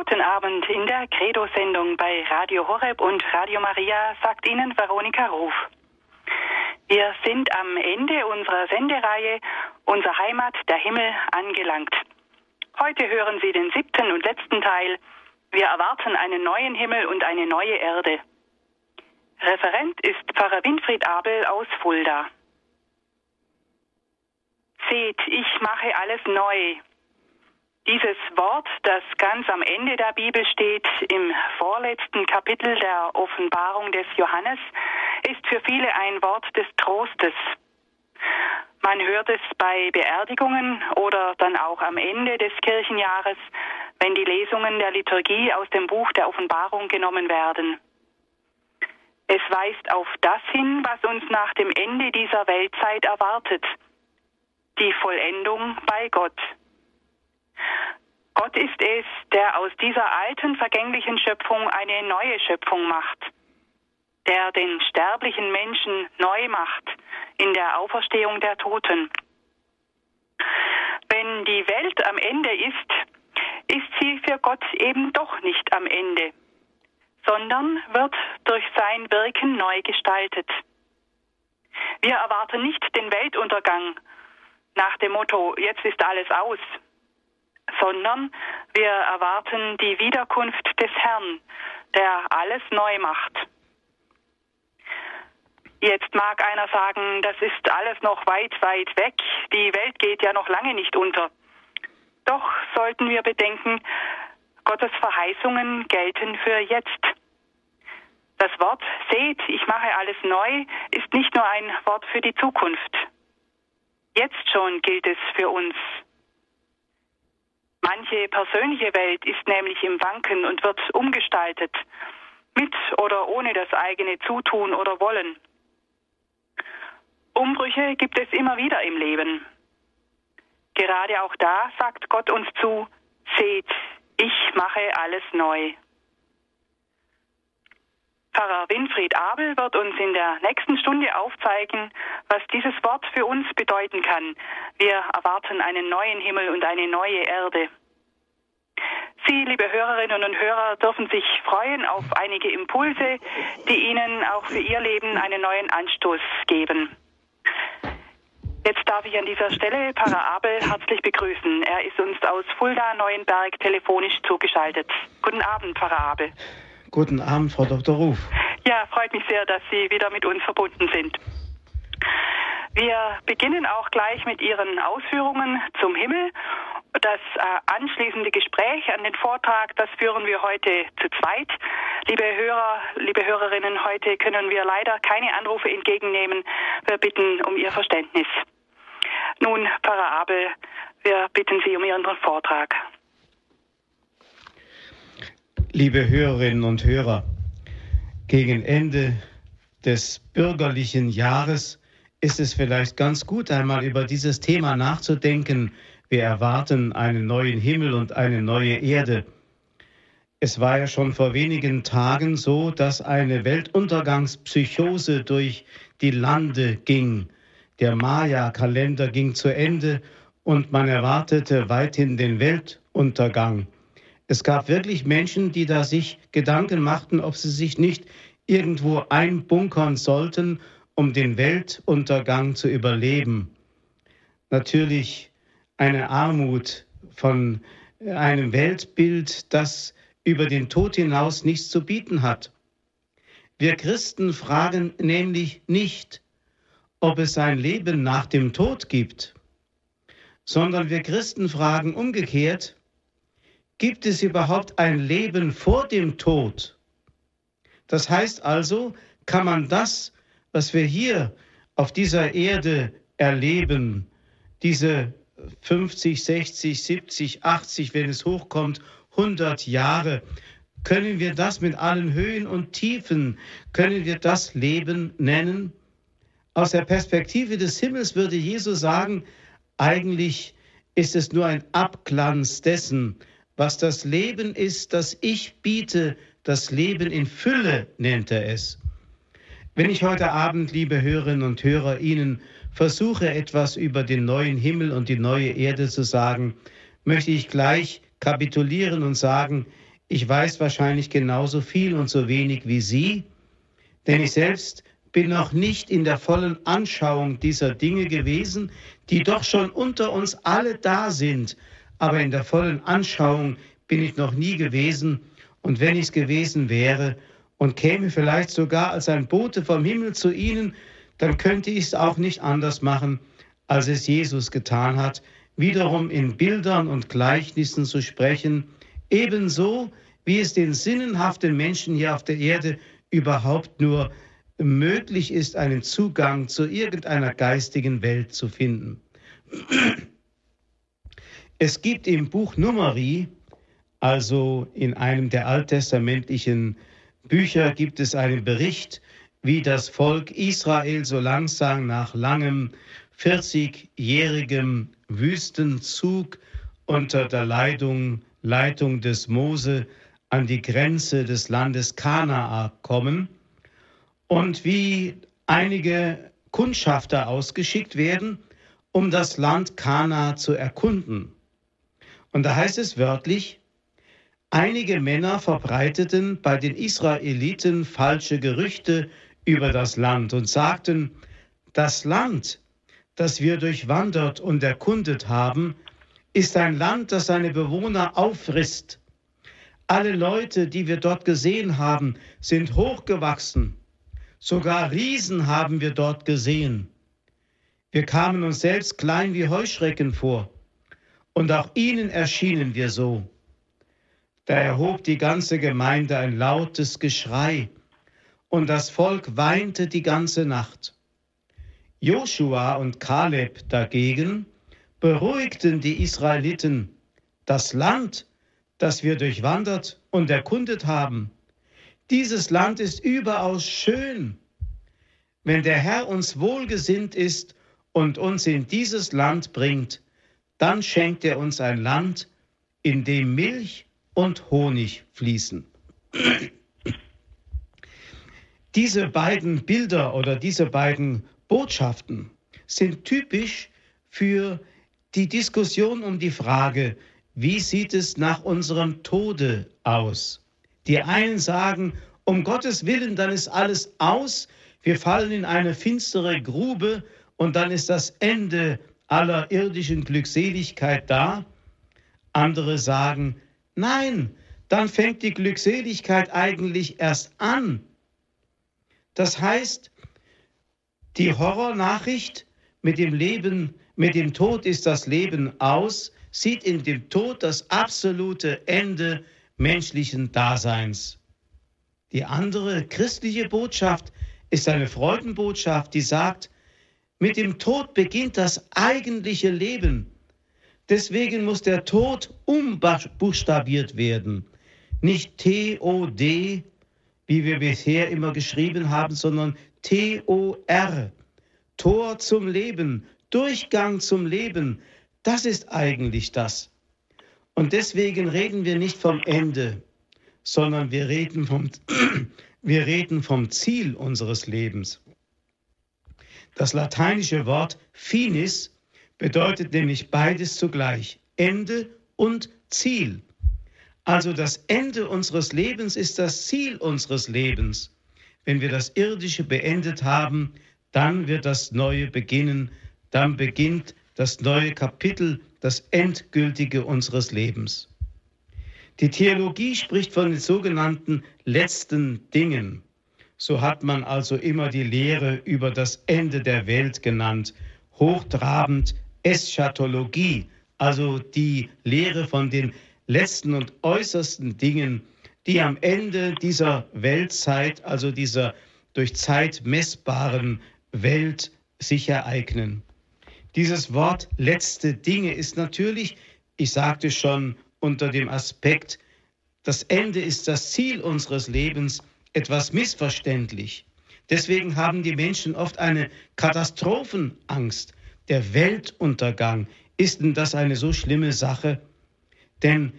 Guten Abend in der Credo-Sendung bei Radio Horeb und Radio Maria, sagt Ihnen Veronika Ruf. Wir sind am Ende unserer Sendereihe Unser Heimat, der Himmel, angelangt. Heute hören Sie den siebten und letzten Teil. Wir erwarten einen neuen Himmel und eine neue Erde. Referent ist Pfarrer Winfried Abel aus Fulda. Seht, ich mache alles neu. Dieses Wort, das ganz am Ende der Bibel steht, im vorletzten Kapitel der Offenbarung des Johannes, ist für viele ein Wort des Trostes. Man hört es bei Beerdigungen oder dann auch am Ende des Kirchenjahres, wenn die Lesungen der Liturgie aus dem Buch der Offenbarung genommen werden. Es weist auf das hin, was uns nach dem Ende dieser Weltzeit erwartet. Die Vollendung bei Gott. Gott ist es, der aus dieser alten, vergänglichen Schöpfung eine neue Schöpfung macht, der den sterblichen Menschen neu macht in der Auferstehung der Toten. Wenn die Welt am Ende ist, ist sie für Gott eben doch nicht am Ende, sondern wird durch sein Wirken neu gestaltet. Wir erwarten nicht den Weltuntergang nach dem Motto, jetzt ist alles aus, sondern wir erwarten die Wiederkunft des Herrn, der alles neu macht. Jetzt mag einer sagen, das ist alles noch weit, weit weg, die Welt geht ja noch lange nicht unter. Doch sollten wir bedenken, Gottes Verheißungen gelten für jetzt. Das Wort seht, ich mache alles neu, ist nicht nur ein Wort für die Zukunft. Jetzt schon gilt es für uns. Manche persönliche Welt ist nämlich im Wanken und wird umgestaltet, mit oder ohne das eigene Zutun oder Wollen. Umbrüche gibt es immer wieder im Leben. Gerade auch da sagt Gott uns zu, seht, ich mache alles neu. Pfarrer Winfried Abel wird uns in der nächsten Stunde aufzeigen, was dieses Wort für uns bedeuten kann. Wir erwarten einen neuen Himmel und eine neue Erde. Sie, liebe Hörerinnen und Hörer, dürfen sich freuen auf einige Impulse, die Ihnen auch für Ihr Leben einen neuen Anstoß geben. Jetzt darf ich an dieser Stelle Para Abel herzlich begrüßen. Er ist uns aus Fulda Neuenberg telefonisch zugeschaltet. Guten Abend, Para Abel. Guten Abend, Frau Dr. Ruf. Ja, freut mich sehr, dass Sie wieder mit uns verbunden sind. Wir beginnen auch gleich mit Ihren Ausführungen zum Himmel. Das äh, anschließende Gespräch an den Vortrag, das führen wir heute zu zweit. Liebe Hörer, liebe Hörerinnen, heute können wir leider keine Anrufe entgegennehmen. Wir bitten um Ihr Verständnis. Nun, Pfarrer Abel, wir bitten Sie um Ihren Vortrag. Liebe Hörerinnen und Hörer, gegen Ende des bürgerlichen Jahres ist es vielleicht ganz gut, einmal über dieses Thema nachzudenken. Wir erwarten einen neuen Himmel und eine neue Erde. Es war ja schon vor wenigen Tagen so, dass eine Weltuntergangspsychose durch die Lande ging. Der Maya-Kalender ging zu Ende und man erwartete weithin den Weltuntergang. Es gab wirklich Menschen, die da sich Gedanken machten, ob sie sich nicht irgendwo einbunkern sollten, um den Weltuntergang zu überleben. Natürlich eine Armut von einem Weltbild, das über den Tod hinaus nichts zu bieten hat. Wir Christen fragen nämlich nicht, ob es ein Leben nach dem Tod gibt, sondern wir Christen fragen umgekehrt, Gibt es überhaupt ein Leben vor dem Tod? Das heißt also, kann man das, was wir hier auf dieser Erde erleben, diese 50, 60, 70, 80, wenn es hochkommt, 100 Jahre, können wir das mit allen Höhen und Tiefen, können wir das Leben nennen? Aus der Perspektive des Himmels würde Jesus sagen, eigentlich ist es nur ein Abglanz dessen, was das Leben ist, das ich biete, das Leben in Fülle nennt er es. Wenn ich heute Abend, liebe Hörerinnen und Hörer, Ihnen versuche etwas über den neuen Himmel und die neue Erde zu sagen, möchte ich gleich kapitulieren und sagen, ich weiß wahrscheinlich genauso viel und so wenig wie Sie, denn ich selbst bin noch nicht in der vollen Anschauung dieser Dinge gewesen, die doch schon unter uns alle da sind, aber in der vollen Anschauung bin ich noch nie gewesen, und wenn ich es gewesen wäre und käme vielleicht sogar als ein Bote vom Himmel zu Ihnen, dann könnte ich es auch nicht anders machen, als es Jesus getan hat, wiederum in Bildern und Gleichnissen zu sprechen, ebenso wie es den sinnenhaften Menschen hier auf der Erde überhaupt nur möglich ist, einen Zugang zu irgendeiner geistigen Welt zu finden. Es gibt im Buch Numeri, also in einem der alttestamentlichen Bücher, gibt es einen Bericht, wie das Volk Israel so langsam nach langem 40-jährigem Wüstenzug unter der Leitung, Leitung des Mose an die Grenze des Landes Kanaa kommen und wie einige Kundschafter ausgeschickt werden, um das Land Kana zu erkunden. Und da heißt es wörtlich, einige Männer verbreiteten bei den Israeliten falsche Gerüchte über das Land und sagten, das Land, das wir durchwandert und erkundet haben, ist ein Land, das seine Bewohner auffrisst. Alle Leute, die wir dort gesehen haben, sind hochgewachsen Sogar Riesen haben wir dort gesehen. Wir kamen uns selbst klein wie Heuschrecken vor, und auch ihnen erschienen wir so. Da erhob die ganze Gemeinde ein lautes Geschrei, und das Volk weinte die ganze Nacht. Joshua und Kaleb dagegen beruhigten die Israeliten, das Land, das wir durchwandert und erkundet haben, dieses Land ist überaus schön. Wenn der Herr uns wohlgesinnt ist und uns in dieses Land bringt, dann schenkt er uns ein Land, in dem Milch und Honig fließen. Diese beiden Bilder oder diese beiden Botschaften sind typisch für die Diskussion um die Frage, wie sieht es nach unserem Tode aus? Die einen sagen, um Gottes Willen, dann ist alles aus, wir fallen in eine finstere Grube und dann ist das Ende aller irdischen Glückseligkeit da. Andere sagen, nein, dann fängt die Glückseligkeit eigentlich erst an. Das heißt, die Horrornachricht mit dem Leben, mit dem Tod ist das Leben aus, sieht in dem Tod das absolute Ende menschlichen Daseins. Die andere christliche Botschaft ist eine Freudenbotschaft, die sagt, mit dem Tod beginnt das eigentliche Leben. Deswegen muss der Tod umbuchstabiert werden. Nicht T-O-D, wie wir bisher immer geschrieben haben, sondern T-O-R. Tor zum Leben, Durchgang zum Leben. Das ist eigentlich das. Und deswegen reden wir nicht vom Ende, sondern wir reden vom, wir reden vom Ziel unseres Lebens. Das lateinische Wort finis bedeutet nämlich beides zugleich, Ende und Ziel. Also das Ende unseres Lebens ist das Ziel unseres Lebens. Wenn wir das Irdische beendet haben, dann wird das Neue beginnen, dann beginnt das neue Kapitel, das Endgültige unseres Lebens. Die Theologie spricht von den sogenannten letzten Dingen. So hat man also immer die Lehre über das Ende der Welt genannt, hochtrabend Eschatologie, also die Lehre von den letzten und äußersten Dingen, die am Ende dieser Weltzeit, also dieser durch Zeit messbaren Welt sich ereignen. Dieses Wort letzte Dinge ist natürlich, ich sagte schon, unter dem Aspekt, das Ende ist das Ziel unseres Lebens, etwas missverständlich. Deswegen haben die Menschen oft eine Katastrophenangst. Der Weltuntergang, ist denn das eine so schlimme Sache? Denn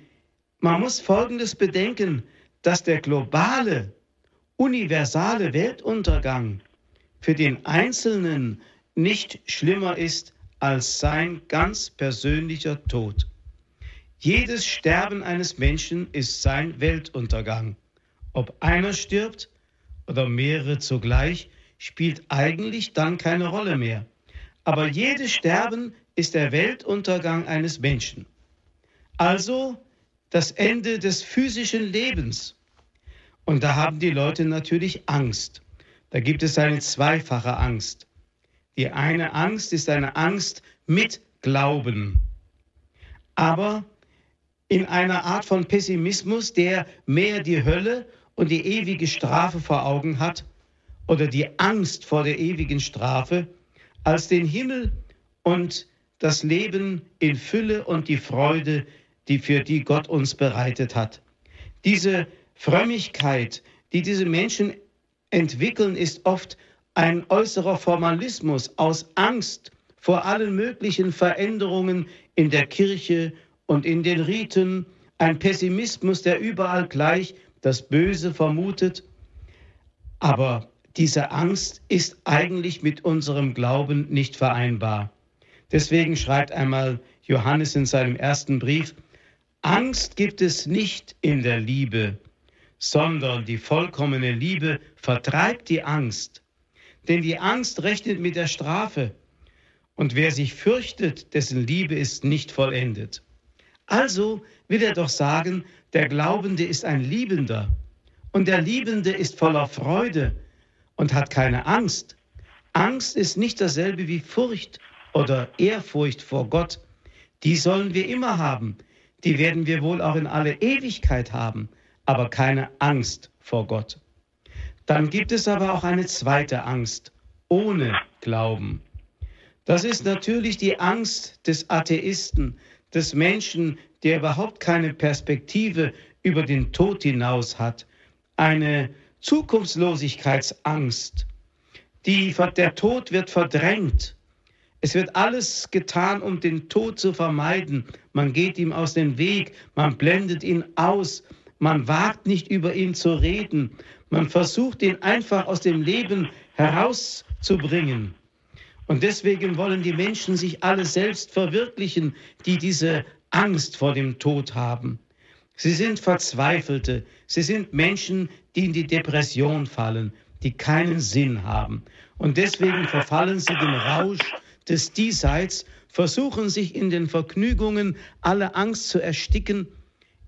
man muss Folgendes bedenken, dass der globale, universale Weltuntergang für den Einzelnen nicht schlimmer ist als sein ganz persönlicher Tod. Jedes Sterben eines Menschen ist sein Weltuntergang. Ob einer stirbt oder mehrere zugleich, spielt eigentlich dann keine Rolle mehr. Aber jedes Sterben ist der Weltuntergang eines Menschen. Also das Ende des physischen Lebens. Und da haben die Leute natürlich Angst. Da gibt es eine zweifache Angst. Die eine Angst ist eine Angst mit Glauben. Aber in einer Art von Pessimismus, der mehr die Hölle und die ewige Strafe vor Augen hat oder die Angst vor der ewigen Strafe, als den Himmel und das Leben in Fülle und die Freude, die für die Gott uns bereitet hat. Diese Frömmigkeit, die diese Menschen entwickeln, ist oft ein äußerer Formalismus aus Angst vor allen möglichen Veränderungen in der Kirche und in den Riten, ein Pessimismus, der überall gleich das Böse vermutet. Aber diese Angst ist eigentlich mit unserem Glauben nicht vereinbar. Deswegen schreibt einmal Johannes in seinem ersten Brief, Angst gibt es nicht in der Liebe, sondern die vollkommene Liebe vertreibt die Angst. Denn die Angst rechnet mit der Strafe. Und wer sich fürchtet, dessen Liebe ist nicht vollendet. Also will er doch sagen, der Glaubende ist ein Liebender. Und der Liebende ist voller Freude und hat keine Angst. Angst ist nicht dasselbe wie Furcht oder Ehrfurcht vor Gott. Die sollen wir immer haben. Die werden wir wohl auch in alle Ewigkeit haben aber keine Angst vor Gott. Dann gibt es aber auch eine zweite Angst, ohne Glauben. Das ist natürlich die Angst des Atheisten, des Menschen, der überhaupt keine Perspektive über den Tod hinaus hat, eine Zukunftslosigkeitsangst. Die, der Tod wird verdrängt. Es wird alles getan, um den Tod zu vermeiden. Man geht ihm aus dem Weg, man blendet ihn aus, man wagt nicht über ihn zu reden. Man versucht ihn einfach aus dem Leben herauszubringen. Und deswegen wollen die Menschen sich alle selbst verwirklichen, die diese Angst vor dem Tod haben. Sie sind Verzweifelte. Sie sind Menschen, die in die Depression fallen, die keinen Sinn haben. Und deswegen verfallen sie dem Rausch des Diesseits, versuchen sich in den Vergnügungen alle Angst zu ersticken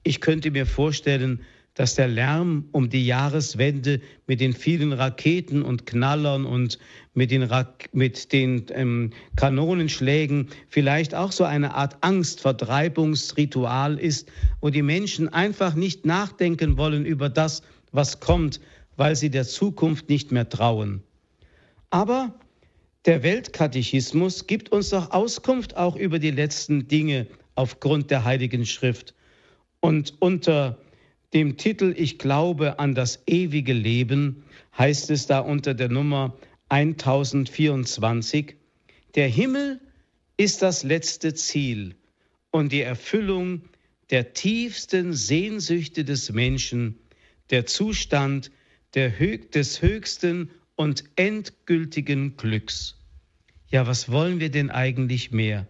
ich könnte mir vorstellen, dass der Lärm um die Jahreswende mit den vielen Raketen und Knallern und mit den, Ra mit den ähm, Kanonenschlägen vielleicht auch so eine Art Angstvertreibungsritual ist, wo die Menschen einfach nicht nachdenken wollen über das, was kommt, weil sie der Zukunft nicht mehr trauen. Aber der Weltkatechismus gibt uns doch Auskunft auch über die letzten Dinge aufgrund der Heiligen Schrift. Und unter dem Titel Ich glaube an das ewige Leben heißt es da unter der Nummer 1024, der Himmel ist das letzte Ziel und die Erfüllung der tiefsten Sehnsüchte des Menschen, der Zustand der, des höchsten und endgültigen Glücks. Ja, was wollen wir denn eigentlich mehr?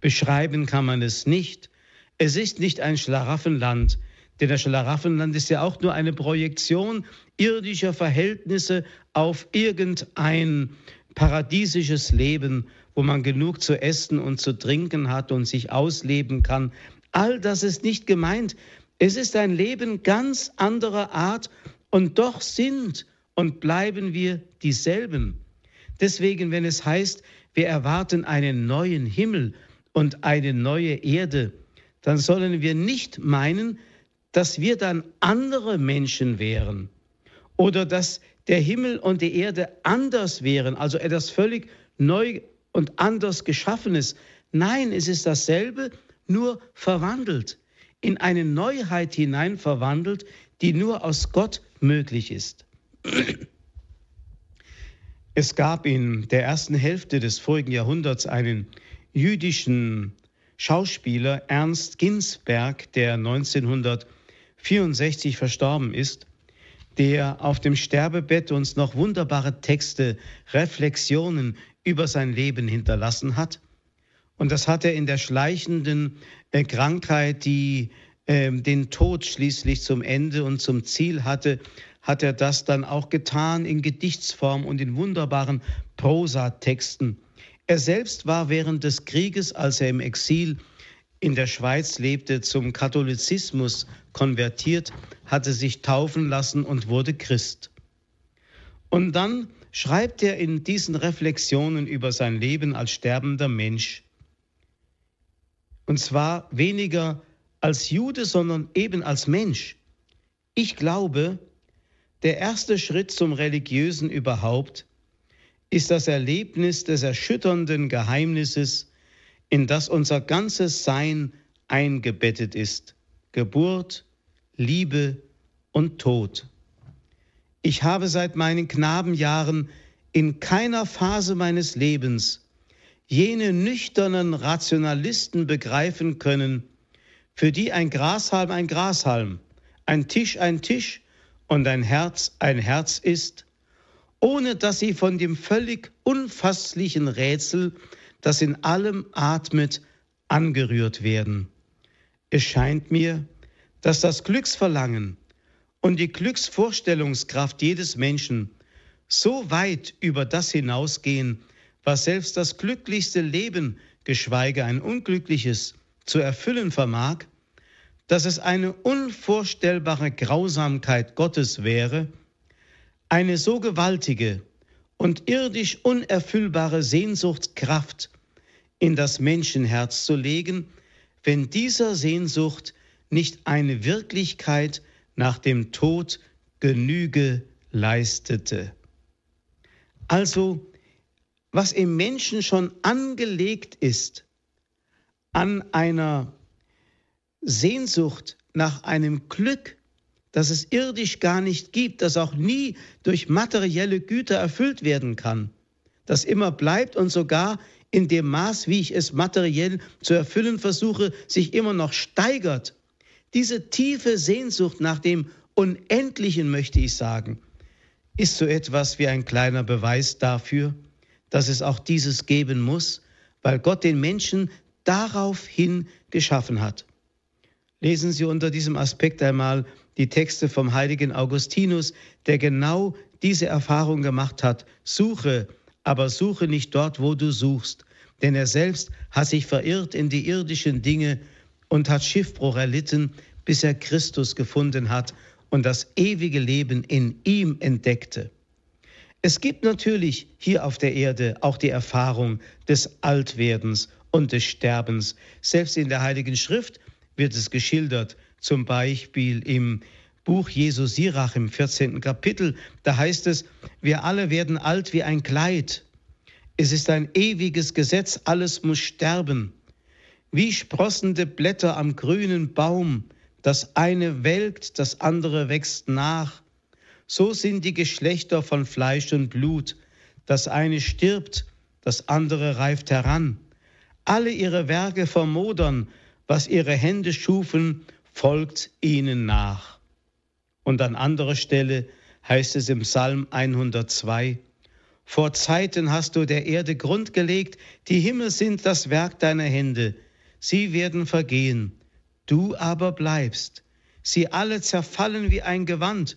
Beschreiben kann man es nicht, es ist nicht ein Schlaraffenland, denn das Schlaraffenland ist ja auch nur eine Projektion irdischer Verhältnisse auf irgendein paradiesisches Leben, wo man genug zu essen und zu trinken hat und sich ausleben kann. All das ist nicht gemeint. Es ist ein Leben ganz anderer Art und doch sind und bleiben wir dieselben. Deswegen, wenn es heißt, wir erwarten einen neuen Himmel und eine neue Erde, dann sollen wir nicht meinen, dass wir dann andere Menschen wären oder dass der Himmel und die Erde anders wären, also etwas völlig neu und anders geschaffenes. Nein, es ist dasselbe, nur verwandelt, in eine Neuheit hinein verwandelt, die nur aus Gott möglich ist. Es gab in der ersten Hälfte des vorigen Jahrhunderts einen jüdischen Schauspieler Ernst Ginsberg, der 1964 verstorben ist, der auf dem Sterbebett uns noch wunderbare Texte, Reflexionen über sein Leben hinterlassen hat. Und das hat er in der schleichenden äh, Krankheit, die äh, den Tod schließlich zum Ende und zum Ziel hatte, hat er das dann auch getan in Gedichtsform und in wunderbaren Prosatexten. Er selbst war während des Krieges, als er im Exil in der Schweiz lebte, zum Katholizismus konvertiert, hatte sich taufen lassen und wurde Christ. Und dann schreibt er in diesen Reflexionen über sein Leben als sterbender Mensch, und zwar weniger als Jude, sondern eben als Mensch. Ich glaube, der erste Schritt zum religiösen überhaupt ist das Erlebnis des erschütternden Geheimnisses, in das unser ganzes Sein eingebettet ist. Geburt, Liebe und Tod. Ich habe seit meinen Knabenjahren in keiner Phase meines Lebens jene nüchternen Rationalisten begreifen können, für die ein Grashalm ein Grashalm, ein Tisch ein Tisch und ein Herz ein Herz ist, ohne dass sie von dem völlig unfasslichen Rätsel, das in allem atmet, angerührt werden. Es scheint mir, dass das Glücksverlangen und die Glücksvorstellungskraft jedes Menschen so weit über das hinausgehen, was selbst das glücklichste Leben, geschweige ein unglückliches, zu erfüllen vermag, dass es eine unvorstellbare Grausamkeit Gottes wäre, eine so gewaltige und irdisch unerfüllbare Sehnsuchtskraft in das Menschenherz zu legen, wenn dieser Sehnsucht nicht eine Wirklichkeit nach dem Tod Genüge leistete. Also, was im Menschen schon angelegt ist an einer Sehnsucht nach einem Glück, das es irdisch gar nicht gibt, das auch nie durch materielle Güter erfüllt werden kann, das immer bleibt und sogar in dem Maß, wie ich es materiell zu erfüllen versuche, sich immer noch steigert. Diese tiefe Sehnsucht nach dem Unendlichen, möchte ich sagen, ist so etwas wie ein kleiner Beweis dafür, dass es auch dieses geben muss, weil Gott den Menschen daraufhin geschaffen hat. Lesen Sie unter diesem Aspekt einmal die Texte vom heiligen Augustinus, der genau diese Erfahrung gemacht hat. Suche, aber suche nicht dort, wo du suchst, denn er selbst hat sich verirrt in die irdischen Dinge und hat Schiffbruch erlitten, bis er Christus gefunden hat und das ewige Leben in ihm entdeckte. Es gibt natürlich hier auf der Erde auch die Erfahrung des Altwerdens und des Sterbens. Selbst in der Heiligen Schrift wird es geschildert, zum Beispiel im Buch Jesu Sirach im 14. Kapitel. Da heißt es, wir alle werden alt wie ein Kleid. Es ist ein ewiges Gesetz, alles muss sterben. Wie sprossende Blätter am grünen Baum, das eine welkt, das andere wächst nach. So sind die Geschlechter von Fleisch und Blut. Das eine stirbt, das andere reift heran. Alle ihre Werke vermodern, was ihre Hände schufen, folgt ihnen nach. Und an anderer Stelle heißt es im Psalm 102, Vor Zeiten hast du der Erde Grund gelegt, die Himmel sind das Werk deiner Hände, sie werden vergehen, du aber bleibst. Sie alle zerfallen wie ein Gewand,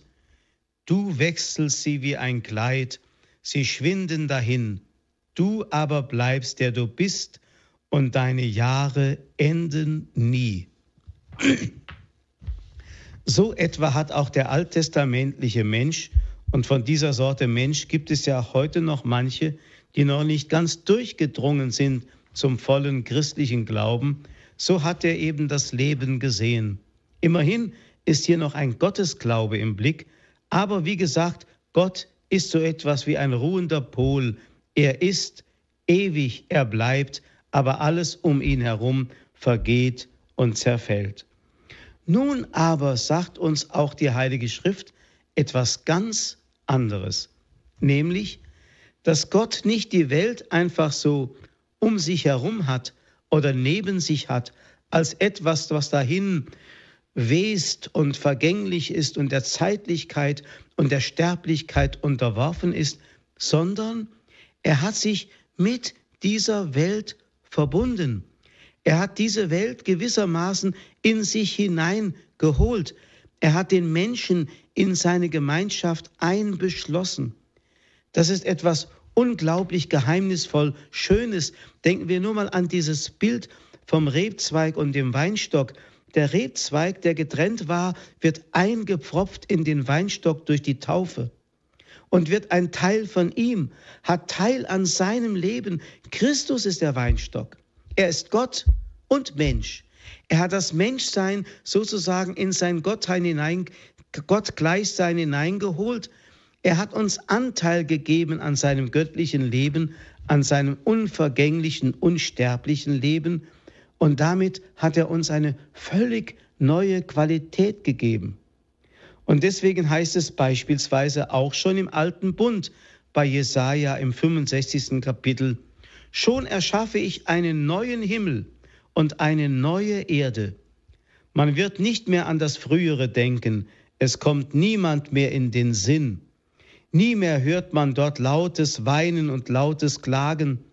du wechselst sie wie ein Kleid, sie schwinden dahin, du aber bleibst, der du bist, und deine Jahre enden nie. So etwa hat auch der alttestamentliche Mensch, und von dieser Sorte Mensch gibt es ja heute noch manche, die noch nicht ganz durchgedrungen sind zum vollen christlichen Glauben, so hat er eben das Leben gesehen. Immerhin ist hier noch ein Gottesglaube im Blick, aber wie gesagt, Gott ist so etwas wie ein ruhender Pol. Er ist ewig, er bleibt, aber alles um ihn herum vergeht und zerfällt. Nun aber sagt uns auch die Heilige Schrift etwas ganz anderes, nämlich, dass Gott nicht die Welt einfach so um sich herum hat oder neben sich hat, als etwas, was dahin west und vergänglich ist und der Zeitlichkeit und der Sterblichkeit unterworfen ist, sondern er hat sich mit dieser Welt verbunden. Er hat diese Welt gewissermaßen in sich hineingeholt. Er hat den Menschen in seine Gemeinschaft einbeschlossen. Das ist etwas unglaublich geheimnisvoll Schönes. Denken wir nur mal an dieses Bild vom Rebzweig und dem Weinstock. Der Rebzweig, der getrennt war, wird eingepfropft in den Weinstock durch die Taufe und wird ein Teil von ihm, hat Teil an seinem Leben. Christus ist der Weinstock. Er ist Gott und Mensch. Er hat das Menschsein sozusagen in sein Gottsein hinein, Gottgleichsein hineingeholt. Er hat uns Anteil gegeben an seinem göttlichen Leben, an seinem unvergänglichen, unsterblichen Leben. Und damit hat er uns eine völlig neue Qualität gegeben. Und deswegen heißt es beispielsweise auch schon im Alten Bund bei Jesaja im 65. Kapitel: Schon erschaffe ich einen neuen Himmel und eine neue Erde. Man wird nicht mehr an das Frühere denken, es kommt niemand mehr in den Sinn. Nie mehr hört man dort lautes Weinen und lautes Klagen.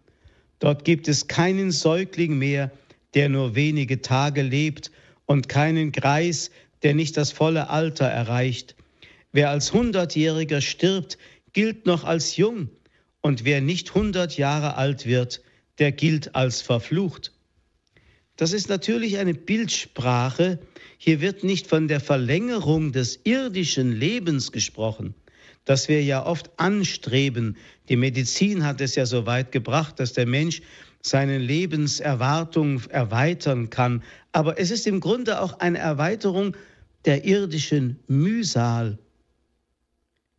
Dort gibt es keinen Säugling mehr, der nur wenige Tage lebt, und keinen Greis, der nicht das volle Alter erreicht. Wer als Hundertjähriger stirbt, gilt noch als jung, und wer nicht hundert Jahre alt wird, der gilt als verflucht. Das ist natürlich eine Bildsprache. Hier wird nicht von der Verlängerung des irdischen Lebens gesprochen, das wir ja oft anstreben. Die Medizin hat es ja so weit gebracht, dass der Mensch seine Lebenserwartung erweitern kann. Aber es ist im Grunde auch eine Erweiterung der irdischen Mühsal.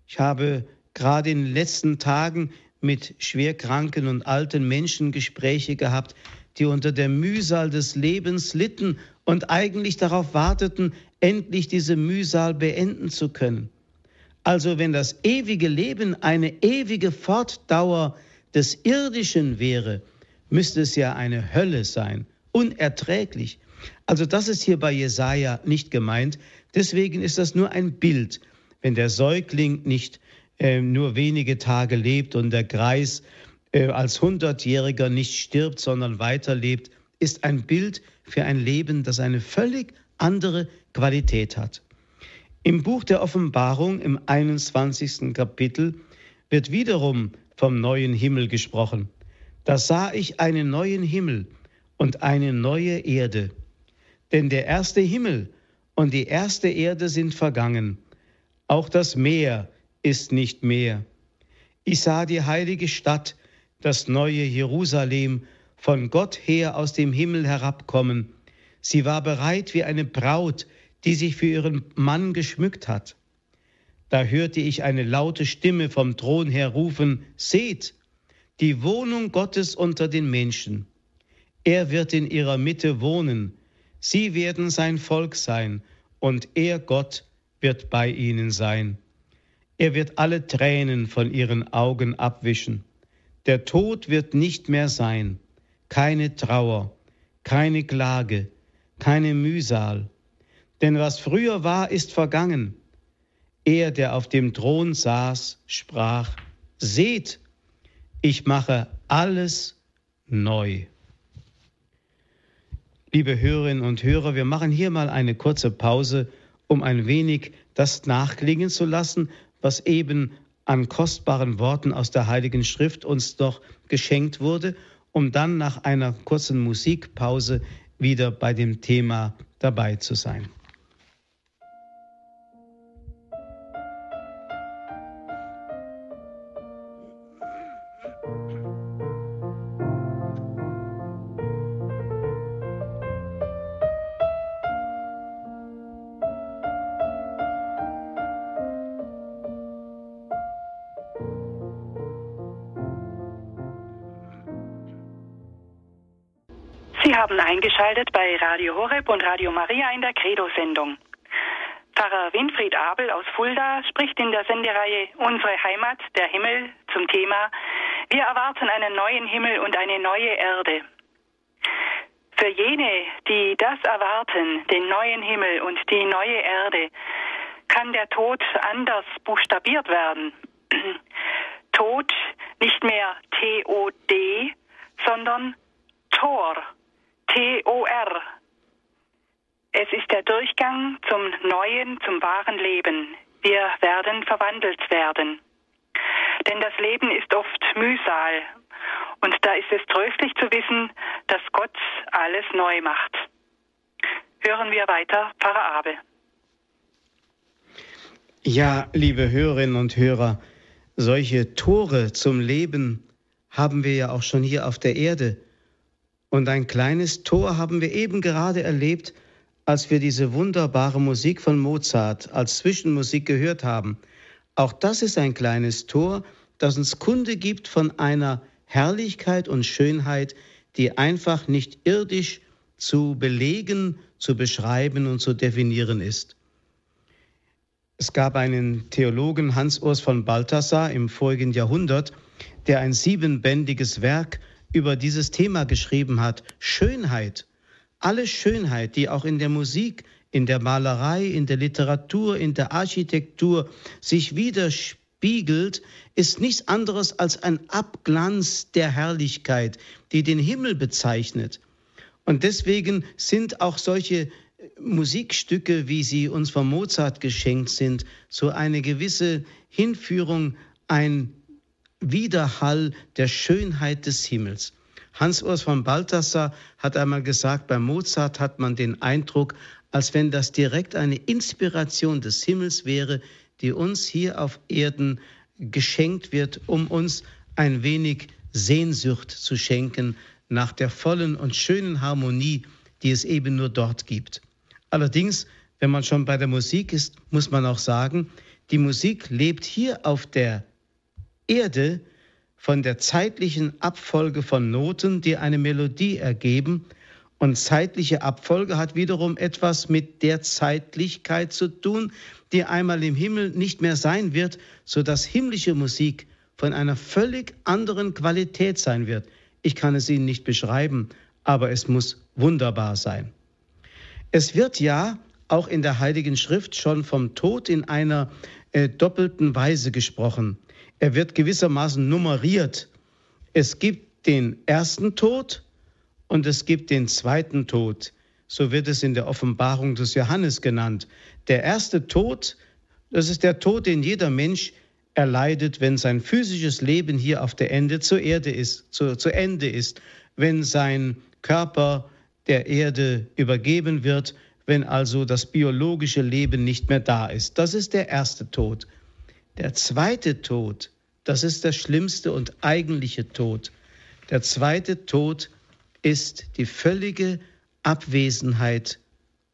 Ich habe gerade in den letzten Tagen mit schwerkranken und alten Menschen Gespräche gehabt, die unter der Mühsal des Lebens litten und eigentlich darauf warteten, endlich diese Mühsal beenden zu können. Also wenn das ewige Leben eine ewige Fortdauer des Irdischen wäre, müsste es ja eine Hölle sein, unerträglich. Also das ist hier bei Jesaja nicht gemeint. Deswegen ist das nur ein Bild. Wenn der Säugling nicht äh, nur wenige Tage lebt und der Greis äh, als Hundertjähriger nicht stirbt, sondern weiterlebt, ist ein Bild für ein Leben, das eine völlig andere Qualität hat. Im Buch der Offenbarung im 21. Kapitel wird wiederum vom neuen Himmel gesprochen. Da sah ich einen neuen Himmel und eine neue Erde denn der erste Himmel und die erste Erde sind vergangen. Auch das Meer ist nicht mehr. Ich sah die heilige Stadt, das neue Jerusalem, von Gott her aus dem Himmel herabkommen. Sie war bereit wie eine Braut, die sich für ihren Mann geschmückt hat. Da hörte ich eine laute Stimme vom Thron her rufen, Seht, die Wohnung Gottes unter den Menschen. Er wird in ihrer Mitte wohnen Sie werden sein Volk sein und er, Gott, wird bei ihnen sein. Er wird alle Tränen von ihren Augen abwischen. Der Tod wird nicht mehr sein, keine Trauer, keine Klage, keine Mühsal. Denn was früher war, ist vergangen. Er, der auf dem Thron saß, sprach, Seht, ich mache alles neu. Liebe Hörerinnen und Hörer, wir machen hier mal eine kurze Pause, um ein wenig das nachklingen zu lassen, was eben an kostbaren Worten aus der Heiligen Schrift uns doch geschenkt wurde, um dann nach einer kurzen Musikpause wieder bei dem Thema dabei zu sein. Eingeschaltet bei Radio Horeb und Radio Maria in der Credo-Sendung. Pfarrer Winfried Abel aus Fulda spricht in der Sendereihe Unsere Heimat, der Himmel zum Thema Wir erwarten einen neuen Himmel und eine neue Erde. Für jene, die das erwarten, den neuen Himmel und die neue Erde, kann der Tod anders buchstabiert werden. Tod nicht mehr T-O-D, sondern Tor, T-O-R. Es ist der Durchgang zum neuen, zum wahren Leben. Wir werden verwandelt werden. Denn das Leben ist oft Mühsal. Und da ist es tröstlich zu wissen, dass Gott alles neu macht. Hören wir weiter, Pfarrer Abel. Ja, liebe Hörerinnen und Hörer, solche Tore zum Leben haben wir ja auch schon hier auf der Erde. Und ein kleines Tor haben wir eben gerade erlebt, als wir diese wunderbare Musik von Mozart als Zwischenmusik gehört haben. Auch das ist ein kleines Tor, das uns Kunde gibt von einer Herrlichkeit und Schönheit, die einfach nicht irdisch zu belegen, zu beschreiben und zu definieren ist. Es gab einen Theologen, Hans-Urs von Balthasar, im vorigen Jahrhundert, der ein siebenbändiges Werk über dieses Thema geschrieben hat, Schönheit. Alle Schönheit, die auch in der Musik, in der Malerei, in der Literatur, in der Architektur sich widerspiegelt, ist nichts anderes als ein Abglanz der Herrlichkeit, die den Himmel bezeichnet. Und deswegen sind auch solche Musikstücke, wie sie uns von Mozart geschenkt sind, so eine gewisse Hinführung, ein Widerhall der Schönheit des Himmels. Hans-Urs von Balthasar hat einmal gesagt, bei Mozart hat man den Eindruck, als wenn das direkt eine Inspiration des Himmels wäre, die uns hier auf Erden geschenkt wird, um uns ein wenig Sehnsucht zu schenken nach der vollen und schönen Harmonie, die es eben nur dort gibt. Allerdings, wenn man schon bei der Musik ist, muss man auch sagen, die Musik lebt hier auf der Erde von der zeitlichen Abfolge von Noten, die eine Melodie ergeben. Und zeitliche Abfolge hat wiederum etwas mit der Zeitlichkeit zu tun, die einmal im Himmel nicht mehr sein wird, sodass himmlische Musik von einer völlig anderen Qualität sein wird. Ich kann es Ihnen nicht beschreiben, aber es muss wunderbar sein. Es wird ja auch in der Heiligen Schrift schon vom Tod in einer äh, doppelten Weise gesprochen. Er wird gewissermaßen nummeriert. Es gibt den ersten Tod und es gibt den zweiten Tod. So wird es in der Offenbarung des Johannes genannt. Der erste Tod, das ist der Tod, den jeder Mensch erleidet, wenn sein physisches Leben hier auf der Ende zur Erde ist, zu, zu Ende ist, wenn sein Körper der Erde übergeben wird, wenn also das biologische Leben nicht mehr da ist. Das ist der erste Tod. Der zweite Tod, das ist der schlimmste und eigentliche Tod. Der zweite Tod ist die völlige Abwesenheit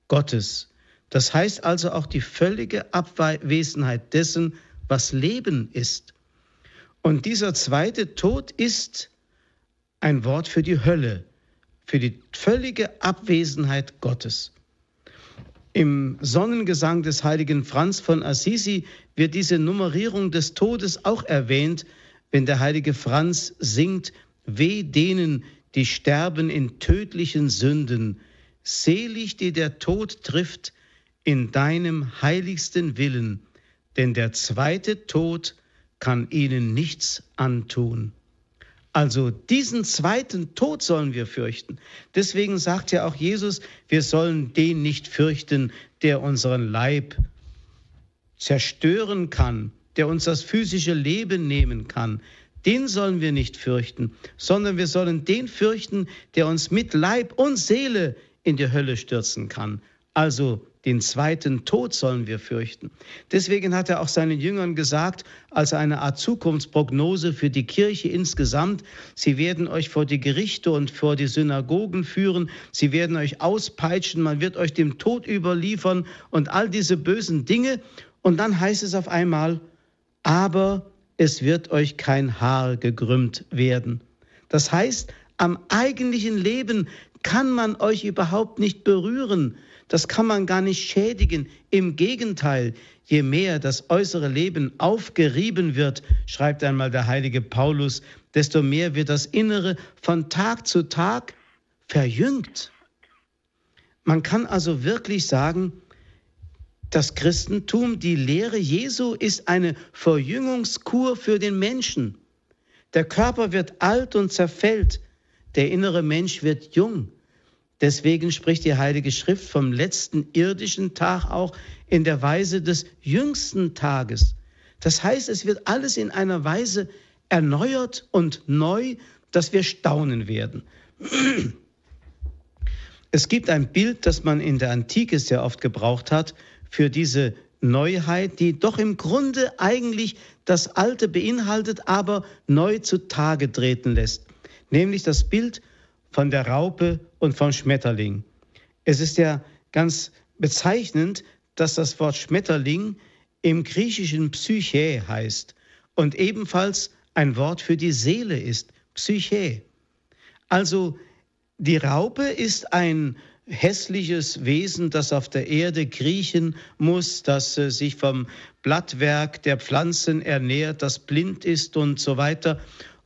Gottes. Das heißt also auch die völlige Abwesenheit dessen, was Leben ist. Und dieser zweite Tod ist ein Wort für die Hölle für die völlige Abwesenheit Gottes. Im Sonnengesang des heiligen Franz von Assisi wird diese Nummerierung des Todes auch erwähnt, wenn der heilige Franz singt, Weh denen, die sterben in tödlichen Sünden, selig die der Tod trifft in deinem heiligsten Willen, denn der zweite Tod kann ihnen nichts antun. Also diesen zweiten Tod sollen wir fürchten. Deswegen sagt ja auch Jesus, wir sollen den nicht fürchten, der unseren Leib zerstören kann, der uns das physische Leben nehmen kann. Den sollen wir nicht fürchten, sondern wir sollen den fürchten, der uns mit Leib und Seele in die Hölle stürzen kann. Also den zweiten Tod sollen wir fürchten. Deswegen hat er auch seinen Jüngern gesagt, als eine Art Zukunftsprognose für die Kirche insgesamt, sie werden euch vor die Gerichte und vor die Synagogen führen, sie werden euch auspeitschen, man wird euch dem Tod überliefern und all diese bösen Dinge. Und dann heißt es auf einmal, aber es wird euch kein Haar gekrümmt werden. Das heißt, am eigentlichen Leben kann man euch überhaupt nicht berühren. Das kann man gar nicht schädigen. Im Gegenteil, je mehr das äußere Leben aufgerieben wird, schreibt einmal der heilige Paulus, desto mehr wird das Innere von Tag zu Tag verjüngt. Man kann also wirklich sagen, das Christentum, die Lehre Jesu ist eine Verjüngungskur für den Menschen. Der Körper wird alt und zerfällt. der innere Mensch wird jung. Deswegen spricht die Heilige Schrift vom letzten irdischen Tag auch in der Weise des jüngsten Tages. Das heißt, es wird alles in einer Weise erneuert und neu, dass wir staunen werden. Es gibt ein Bild, das man in der Antike sehr oft gebraucht hat für diese Neuheit, die doch im Grunde eigentlich das Alte beinhaltet, aber neu zutage treten lässt. Nämlich das Bild von der Raupe und vom Schmetterling. Es ist ja ganz bezeichnend, dass das Wort Schmetterling im griechischen Psyche heißt und ebenfalls ein Wort für die Seele ist, Psyche. Also die Raupe ist ein hässliches Wesen, das auf der Erde kriechen muss, das äh, sich vom Blattwerk der Pflanzen ernährt, das blind ist und so weiter.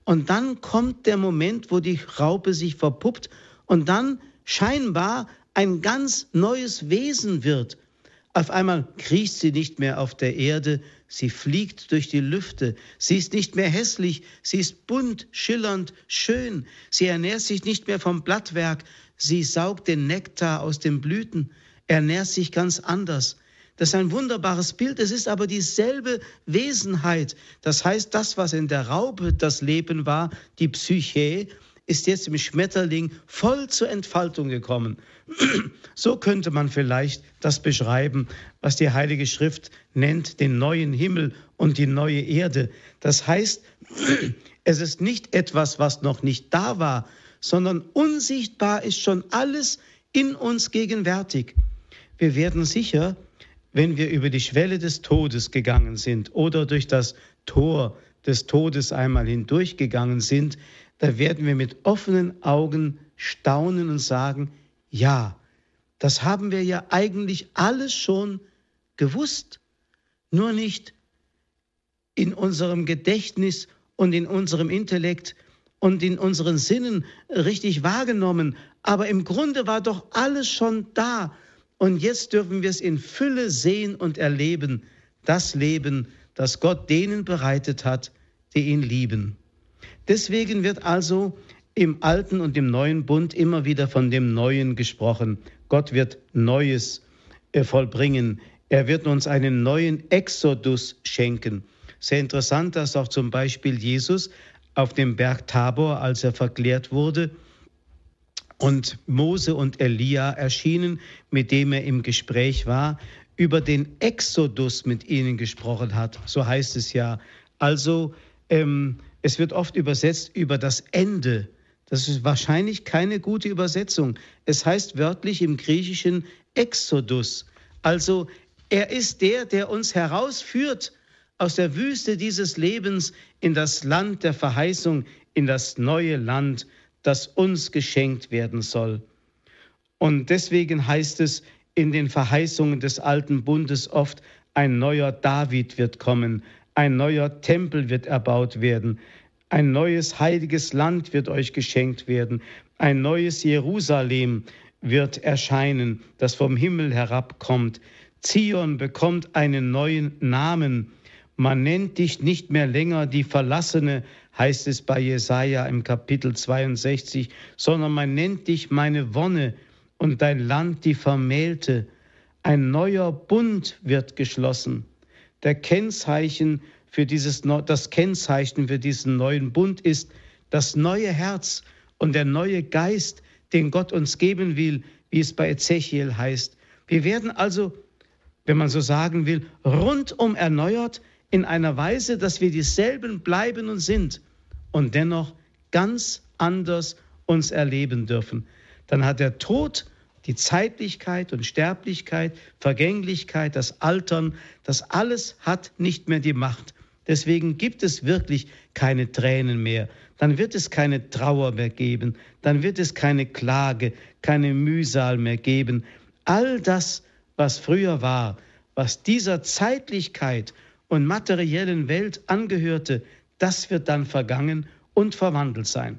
Und dann kommt der Moment, wo die Raupe sich verpuppt und dann scheinbar ein ganz neues Wesen wird. Auf einmal kriecht sie nicht mehr auf der Erde, sie fliegt durch die Lüfte. Sie ist nicht mehr hässlich, sie ist bunt, schillernd, schön. Sie ernährt sich nicht mehr vom Blattwerk, sie saugt den Nektar aus den Blüten, ernährt sich ganz anders. Das ist ein wunderbares Bild, es ist aber dieselbe Wesenheit. Das heißt, das, was in der Raupe das Leben war, die Psyche, ist jetzt im Schmetterling voll zur Entfaltung gekommen. So könnte man vielleicht das beschreiben, was die Heilige Schrift nennt, den neuen Himmel und die neue Erde. Das heißt, es ist nicht etwas, was noch nicht da war, sondern unsichtbar ist schon alles in uns gegenwärtig. Wir werden sicher, wenn wir über die Schwelle des Todes gegangen sind oder durch das Tor des Todes einmal hindurchgegangen sind, da werden wir mit offenen Augen staunen und sagen, ja, das haben wir ja eigentlich alles schon gewusst, nur nicht in unserem Gedächtnis und in unserem Intellekt und in unseren Sinnen richtig wahrgenommen. Aber im Grunde war doch alles schon da. Und jetzt dürfen wir es in Fülle sehen und erleben, das Leben, das Gott denen bereitet hat, die ihn lieben. Deswegen wird also im alten und im neuen Bund immer wieder von dem Neuen gesprochen. Gott wird Neues äh, vollbringen. Er wird uns einen neuen Exodus schenken. Sehr interessant, dass auch zum Beispiel Jesus auf dem Berg Tabor, als er verklärt wurde, und Mose und Elia erschienen, mit dem er im Gespräch war, über den Exodus mit ihnen gesprochen hat. So heißt es ja. Also ähm, es wird oft übersetzt über das Ende. Das ist wahrscheinlich keine gute Übersetzung. Es heißt wörtlich im Griechischen Exodus. Also er ist der, der uns herausführt aus der Wüste dieses Lebens in das Land der Verheißung, in das neue Land, das uns geschenkt werden soll. Und deswegen heißt es in den Verheißungen des alten Bundes oft, ein neuer David wird kommen, ein neuer Tempel wird erbaut werden. Ein neues heiliges Land wird euch geschenkt werden. Ein neues Jerusalem wird erscheinen, das vom Himmel herabkommt. Zion bekommt einen neuen Namen. Man nennt dich nicht mehr länger die Verlassene, heißt es bei Jesaja im Kapitel 62, sondern man nennt dich meine Wonne und dein Land die Vermählte. Ein neuer Bund wird geschlossen der Kennzeichen für dieses, das Kennzeichen für diesen neuen Bund ist das neue Herz und der neue Geist, den Gott uns geben will, wie es bei Ezechiel heißt. Wir werden also, wenn man so sagen will, rundum erneuert in einer Weise, dass wir dieselben bleiben und sind und dennoch ganz anders uns erleben dürfen. Dann hat der Tod die Zeitlichkeit und Sterblichkeit, Vergänglichkeit, das Altern, das alles hat nicht mehr die Macht. Deswegen gibt es wirklich keine Tränen mehr. Dann wird es keine Trauer mehr geben. Dann wird es keine Klage, keine Mühsal mehr geben. All das, was früher war, was dieser Zeitlichkeit und materiellen Welt angehörte, das wird dann vergangen und verwandelt sein.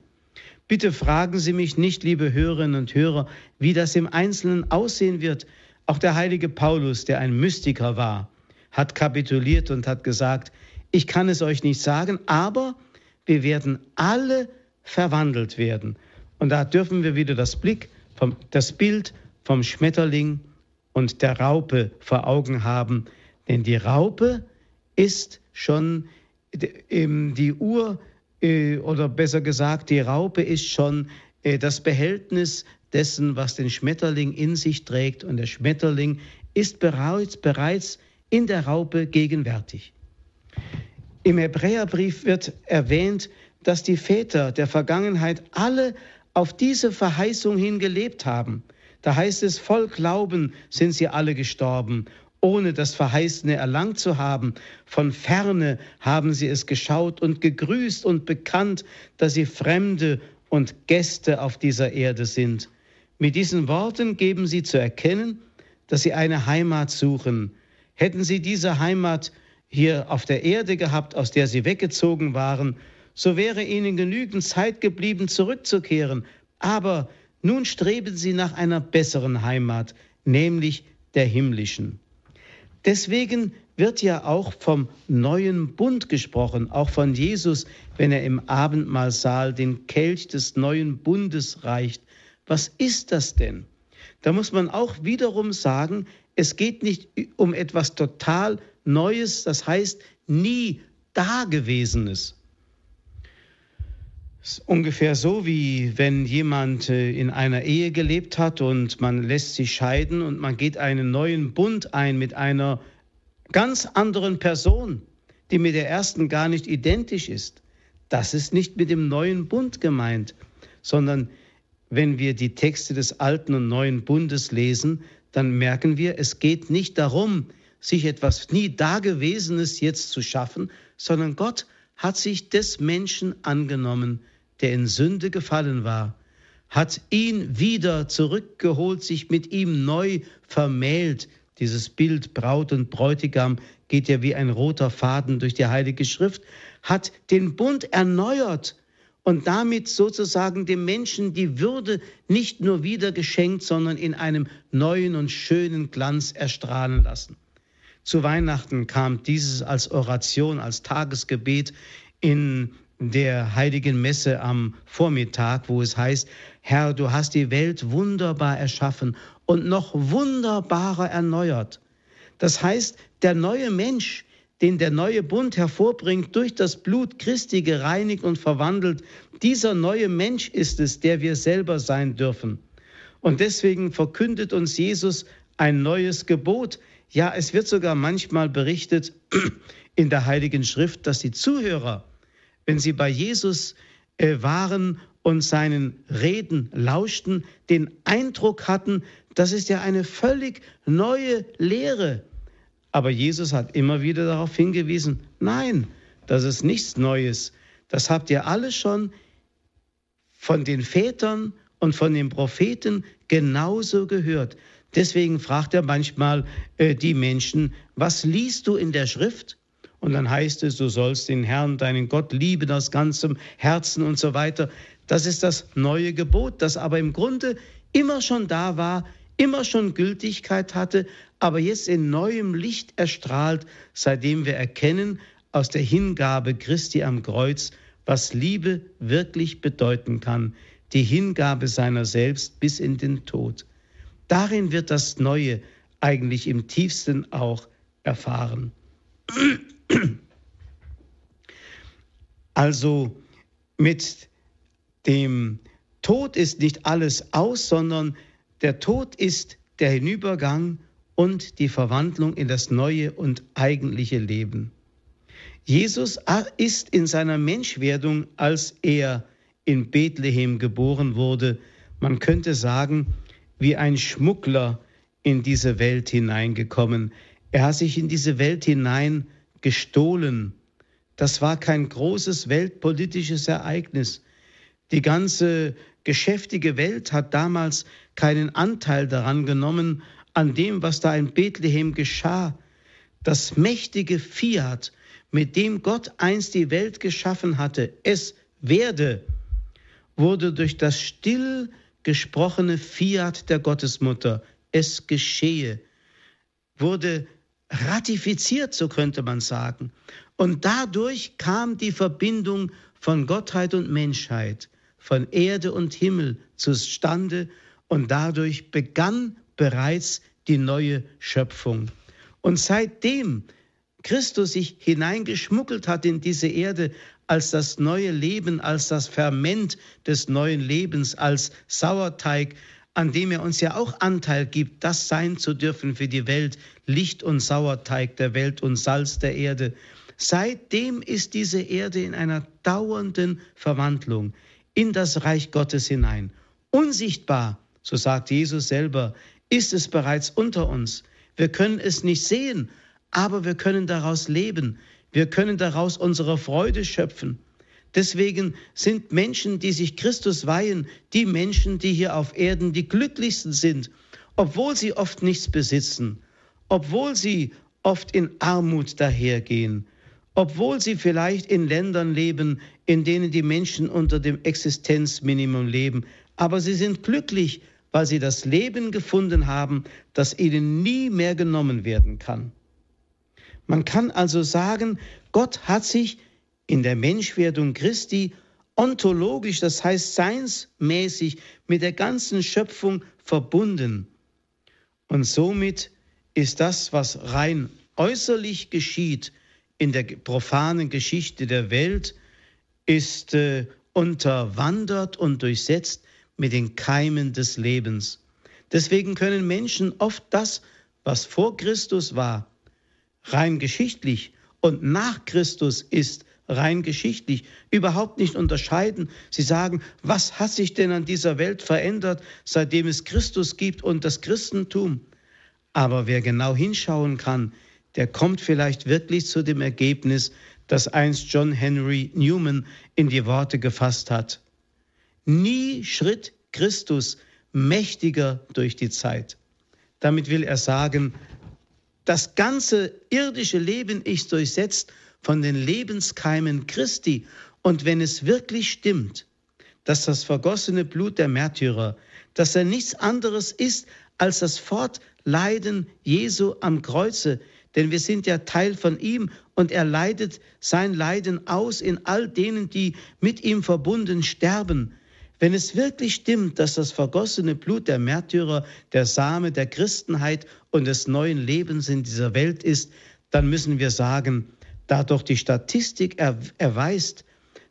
Bitte fragen Sie mich nicht, liebe Hörerinnen und Hörer, wie das im Einzelnen aussehen wird. Auch der heilige Paulus, der ein Mystiker war, hat kapituliert und hat gesagt, ich kann es euch nicht sagen, aber wir werden alle verwandelt werden. Und da dürfen wir wieder das Blick, vom, das Bild vom Schmetterling und der Raupe vor Augen haben. Denn die Raupe ist schon die Uhr, äh, oder besser gesagt, die Raupe ist schon äh, das Behältnis dessen, was den Schmetterling in sich trägt. Und der Schmetterling ist bereits, bereits in der Raupe gegenwärtig. Im Hebräerbrief wird erwähnt, dass die Väter der Vergangenheit alle auf diese Verheißung hin gelebt haben. Da heißt es, voll Glauben sind sie alle gestorben, ohne das Verheißene erlangt zu haben. Von ferne haben sie es geschaut und gegrüßt und bekannt, dass sie Fremde und Gäste auf dieser Erde sind. Mit diesen Worten geben sie zu erkennen, dass sie eine Heimat suchen. Hätten sie diese Heimat hier auf der Erde gehabt, aus der sie weggezogen waren, so wäre ihnen genügend Zeit geblieben, zurückzukehren. Aber nun streben sie nach einer besseren Heimat, nämlich der himmlischen. Deswegen wird ja auch vom neuen Bund gesprochen, auch von Jesus, wenn er im Abendmahlsaal den Kelch des neuen Bundes reicht. Was ist das denn? Da muss man auch wiederum sagen, es geht nicht um etwas total Neues, das heißt nie Dagewesenes. Ist ungefähr so, wie wenn jemand äh, in einer Ehe gelebt hat und man lässt sich scheiden und man geht einen neuen Bund ein mit einer ganz anderen Person, die mit der ersten gar nicht identisch ist. Das ist nicht mit dem neuen Bund gemeint, sondern wenn wir die Texte des alten und neuen Bundes lesen, dann merken wir, es geht nicht darum, sich etwas nie Dagewesenes jetzt zu schaffen, sondern Gott hat sich des Menschen angenommen, der in Sünde gefallen war, hat ihn wieder zurückgeholt, sich mit ihm neu vermählt. Dieses Bild Braut und Bräutigam geht ja wie ein roter Faden durch die Heilige Schrift, hat den Bund erneuert und damit sozusagen dem Menschen die Würde nicht nur wieder geschenkt, sondern in einem neuen und schönen Glanz erstrahlen lassen. Zu Weihnachten kam dieses als Oration, als Tagesgebet in der heiligen Messe am Vormittag, wo es heißt, Herr, du hast die Welt wunderbar erschaffen und noch wunderbarer erneuert. Das heißt, der neue Mensch, den der neue Bund hervorbringt, durch das Blut Christi gereinigt und verwandelt, dieser neue Mensch ist es, der wir selber sein dürfen. Und deswegen verkündet uns Jesus ein neues Gebot, ja, es wird sogar manchmal berichtet in der Heiligen Schrift, dass die Zuhörer, wenn sie bei Jesus äh, waren und seinen Reden lauschten, den Eindruck hatten, das ist ja eine völlig neue Lehre. Aber Jesus hat immer wieder darauf hingewiesen, nein, das ist nichts Neues. Das habt ihr alle schon von den Vätern und von den Propheten genauso gehört. Deswegen fragt er manchmal äh, die Menschen, was liest du in der Schrift? Und dann heißt es, du sollst den Herrn, deinen Gott lieben aus ganzem Herzen und so weiter. Das ist das neue Gebot, das aber im Grunde immer schon da war, immer schon Gültigkeit hatte, aber jetzt in neuem Licht erstrahlt, seitdem wir erkennen aus der Hingabe Christi am Kreuz, was Liebe wirklich bedeuten kann, die Hingabe seiner selbst bis in den Tod. Darin wird das Neue eigentlich im tiefsten auch erfahren. Also mit dem Tod ist nicht alles aus, sondern der Tod ist der Hinübergang und die Verwandlung in das neue und eigentliche Leben. Jesus ist in seiner Menschwerdung, als er in Bethlehem geboren wurde, man könnte sagen, wie ein Schmuggler in diese Welt hineingekommen. Er hat sich in diese Welt hinein gestohlen. Das war kein großes weltpolitisches Ereignis. Die ganze geschäftige Welt hat damals keinen Anteil daran genommen, an dem, was da in Bethlehem geschah. Das mächtige Fiat, mit dem Gott einst die Welt geschaffen hatte, es werde, wurde durch das still gesprochene Fiat der Gottesmutter, es geschehe, wurde ratifiziert, so könnte man sagen. Und dadurch kam die Verbindung von Gottheit und Menschheit, von Erde und Himmel zustande und dadurch begann bereits die neue Schöpfung. Und seitdem Christus sich hineingeschmuggelt hat in diese Erde als das neue Leben, als das Ferment des neuen Lebens, als Sauerteig, an dem er uns ja auch Anteil gibt, das sein zu dürfen für die Welt, Licht und Sauerteig der Welt und Salz der Erde. Seitdem ist diese Erde in einer dauernden Verwandlung in das Reich Gottes hinein. Unsichtbar, so sagt Jesus selber, ist es bereits unter uns. Wir können es nicht sehen, aber wir können daraus leben. Wir können daraus unsere Freude schöpfen. Deswegen sind Menschen, die sich Christus weihen, die Menschen, die hier auf Erden die glücklichsten sind, obwohl sie oft nichts besitzen, obwohl sie oft in Armut dahergehen, obwohl sie vielleicht in Ländern leben, in denen die Menschen unter dem Existenzminimum leben. Aber sie sind glücklich, weil sie das Leben gefunden haben, das ihnen nie mehr genommen werden kann. Man kann also sagen, Gott hat sich in der Menschwerdung Christi ontologisch, das heißt seinsmäßig, mit der ganzen Schöpfung verbunden. Und somit ist das, was rein äußerlich geschieht in der profanen Geschichte der Welt, ist äh, unterwandert und durchsetzt mit den Keimen des Lebens. Deswegen können Menschen oft das, was vor Christus war, rein geschichtlich und nach Christus ist, rein geschichtlich überhaupt nicht unterscheiden. Sie sagen, was hat sich denn an dieser Welt verändert, seitdem es Christus gibt und das Christentum? Aber wer genau hinschauen kann, der kommt vielleicht wirklich zu dem Ergebnis, das einst John Henry Newman in die Worte gefasst hat. Nie schritt Christus mächtiger durch die Zeit. Damit will er sagen, das ganze irdische Leben ist durchsetzt von den Lebenskeimen Christi. Und wenn es wirklich stimmt, dass das vergossene Blut der Märtyrer, dass er nichts anderes ist als das Fortleiden Jesu am Kreuze, denn wir sind ja Teil von ihm und er leidet sein Leiden aus in all denen, die mit ihm verbunden sterben. Wenn es wirklich stimmt, dass das vergossene Blut der Märtyrer der Same der Christenheit und des neuen Lebens in dieser Welt ist, dann müssen wir sagen, da doch die Statistik er, erweist,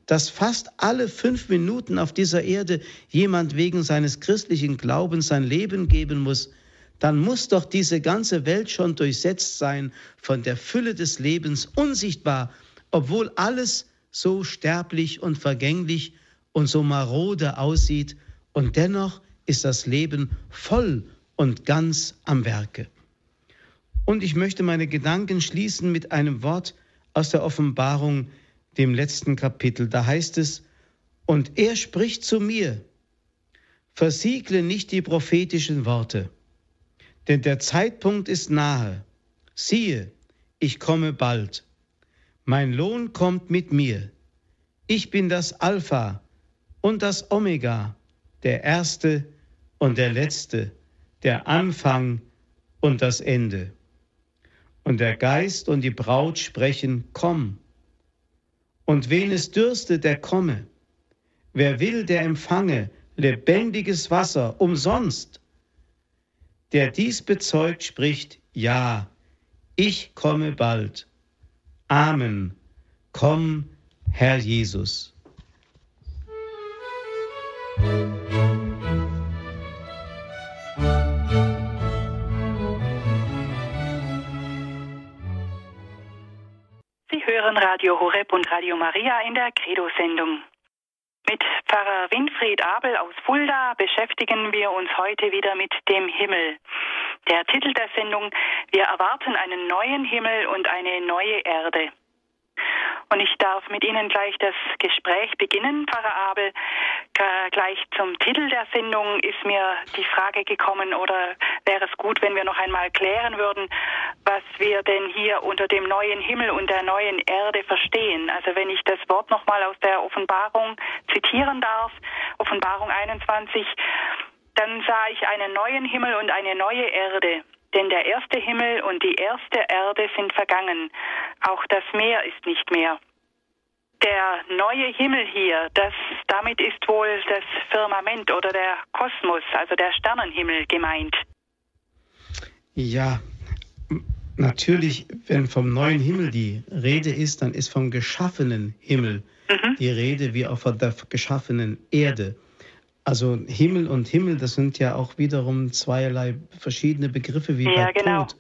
dass fast alle fünf Minuten auf dieser Erde jemand wegen seines christlichen Glaubens sein Leben geben muss, dann muss doch diese ganze Welt schon durchsetzt sein von der Fülle des Lebens, unsichtbar, obwohl alles so sterblich und vergänglich und so marode aussieht, und dennoch ist das Leben voll und ganz am Werke. Und ich möchte meine Gedanken schließen mit einem Wort, aus der Offenbarung, dem letzten Kapitel. Da heißt es, und er spricht zu mir, versiegle nicht die prophetischen Worte, denn der Zeitpunkt ist nahe. Siehe, ich komme bald. Mein Lohn kommt mit mir. Ich bin das Alpha und das Omega, der Erste und der Letzte, der Anfang und das Ende. Und der Geist und die Braut sprechen, komm. Und wen es dürstet, der komme. Wer will, der empfange lebendiges Wasser umsonst. Der dies bezeugt, spricht, ja, ich komme bald. Amen. Komm, Herr Jesus. hören Radio Horeb und Radio Maria in der Credo-Sendung. Mit Pfarrer Winfried Abel aus Fulda beschäftigen wir uns heute wieder mit dem Himmel. Der Titel der Sendung Wir erwarten einen neuen Himmel und eine neue Erde. Und ich darf mit Ihnen gleich das Gespräch beginnen, Pfarrer Abel. Gleich zum Titel der Sendung ist mir die Frage gekommen, oder wäre es gut, wenn wir noch einmal klären würden, was wir denn hier unter dem neuen Himmel und der neuen Erde verstehen. Also wenn ich das Wort nochmal aus der Offenbarung zitieren darf, Offenbarung 21, dann sah ich einen neuen Himmel und eine neue Erde. Denn der erste Himmel und die erste Erde sind vergangen, auch das Meer ist nicht mehr. der neue Himmel hier, das, damit ist wohl das Firmament oder der Kosmos, also der Sternenhimmel gemeint. Ja, natürlich, wenn vom neuen Himmel die Rede ist, dann ist vom geschaffenen Himmel mhm. die Rede wie auch von der geschaffenen Erde. Also Himmel und Himmel, das sind ja auch wiederum zweierlei verschiedene Begriffe wie ja, bei genau. Tod.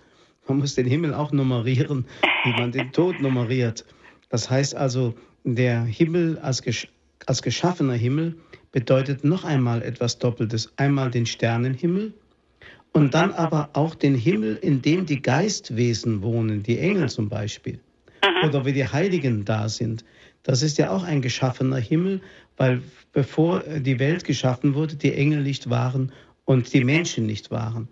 Man muss den Himmel auch nummerieren, wie man den Tod nummeriert. Das heißt also, der Himmel als, gesch als geschaffener Himmel bedeutet noch einmal etwas Doppeltes. Einmal den Sternenhimmel und dann aber auch den Himmel, in dem die Geistwesen wohnen, die Engel zum Beispiel. Mhm. Oder wie die Heiligen da sind. Das ist ja auch ein geschaffener Himmel, weil bevor die Welt geschaffen wurde, die Engel nicht waren und die Menschen nicht waren.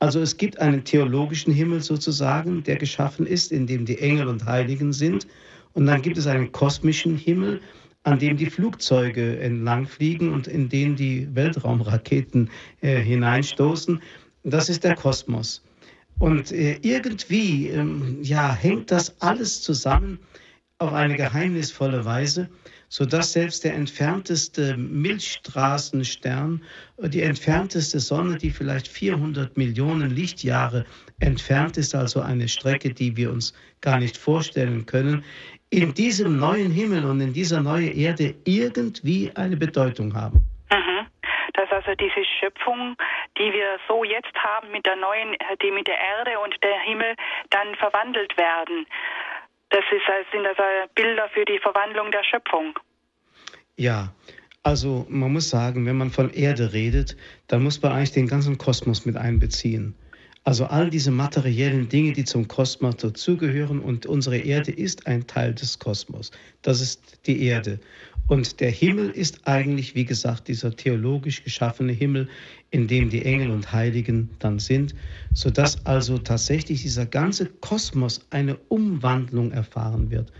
Also es gibt einen theologischen Himmel sozusagen, der geschaffen ist, in dem die Engel und Heiligen sind. Und dann gibt es einen kosmischen Himmel, an dem die Flugzeuge entlangfliegen und in den die Weltraumraketen äh, hineinstoßen. Das ist der Kosmos. Und äh, irgendwie ähm, ja, hängt das alles zusammen auf eine geheimnisvolle Weise sodass selbst der entfernteste Milchstraßenstern, die entfernteste Sonne, die vielleicht 400 Millionen Lichtjahre entfernt ist, also eine Strecke, die wir uns gar nicht vorstellen können, in diesem neuen Himmel und in dieser neuen Erde irgendwie eine Bedeutung haben. Mhm. Dass also diese Schöpfung, die wir so jetzt haben mit der neuen, die mit der Erde und der Himmel dann verwandelt werden. Das ist, sind also Bilder für die Verwandlung der Schöpfung. Ja, also man muss sagen, wenn man von Erde redet, dann muss man eigentlich den ganzen Kosmos mit einbeziehen. Also all diese materiellen Dinge, die zum Kosmos dazugehören und unsere Erde ist ein Teil des Kosmos. Das ist die Erde. Und der Himmel ist eigentlich, wie gesagt, dieser theologisch geschaffene Himmel, in dem die Engel und Heiligen dann sind, sodass also tatsächlich dieser ganze Kosmos eine Umwandlung erfahren wird.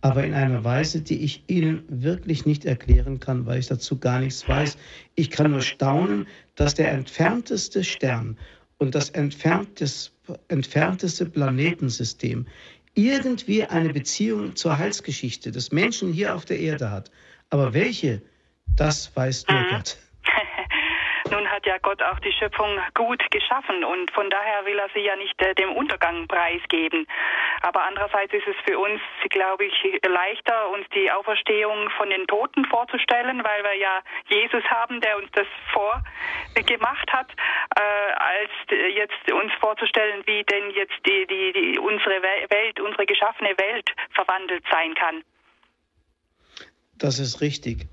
Aber in einer Weise, die ich Ihnen wirklich nicht erklären kann, weil ich dazu gar nichts weiß. Ich kann nur staunen, dass der entfernteste Stern und das entfernteste Planetensystem irgendwie eine Beziehung zur Heilsgeschichte des Menschen hier auf der Erde hat. Aber welche, das weiß nur. Gott. Nun hat ja Gott auch die Schöpfung gut geschaffen und von daher will er sie ja nicht äh, dem Untergang preisgeben. Aber andererseits ist es für uns, glaube ich, leichter, uns die Auferstehung von den Toten vorzustellen, weil wir ja Jesus haben, der uns das vorgemacht hat, äh, als jetzt uns vorzustellen, wie denn jetzt die, die, die unsere Welt, unsere geschaffene Welt verwandelt sein kann. Das ist richtig.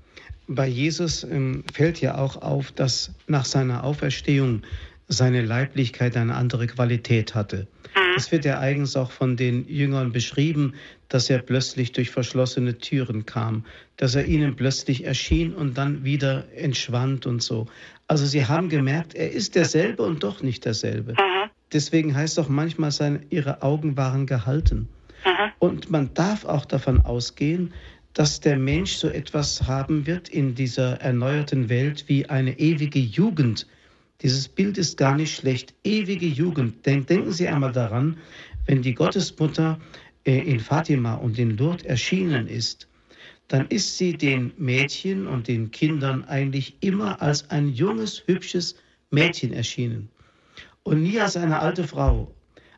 Bei Jesus ähm, fällt ja auch auf, dass nach seiner Auferstehung seine Leiblichkeit eine andere Qualität hatte. Mhm. Es wird ja eigens auch von den Jüngern beschrieben, dass er plötzlich durch verschlossene Türen kam, dass er ihnen plötzlich erschien und dann wieder entschwand und so. Also sie haben gemerkt, er ist derselbe und doch nicht derselbe. Mhm. Deswegen heißt auch manchmal, seine, ihre Augen waren gehalten. Mhm. Und man darf auch davon ausgehen, dass der Mensch so etwas haben wird in dieser erneuerten Welt wie eine ewige Jugend. Dieses Bild ist gar nicht schlecht. Ewige Jugend. Denken Sie einmal daran, wenn die Gottesmutter äh, in Fatima und in Lourdes erschienen ist, dann ist sie den Mädchen und den Kindern eigentlich immer als ein junges, hübsches Mädchen erschienen und nie als eine alte Frau.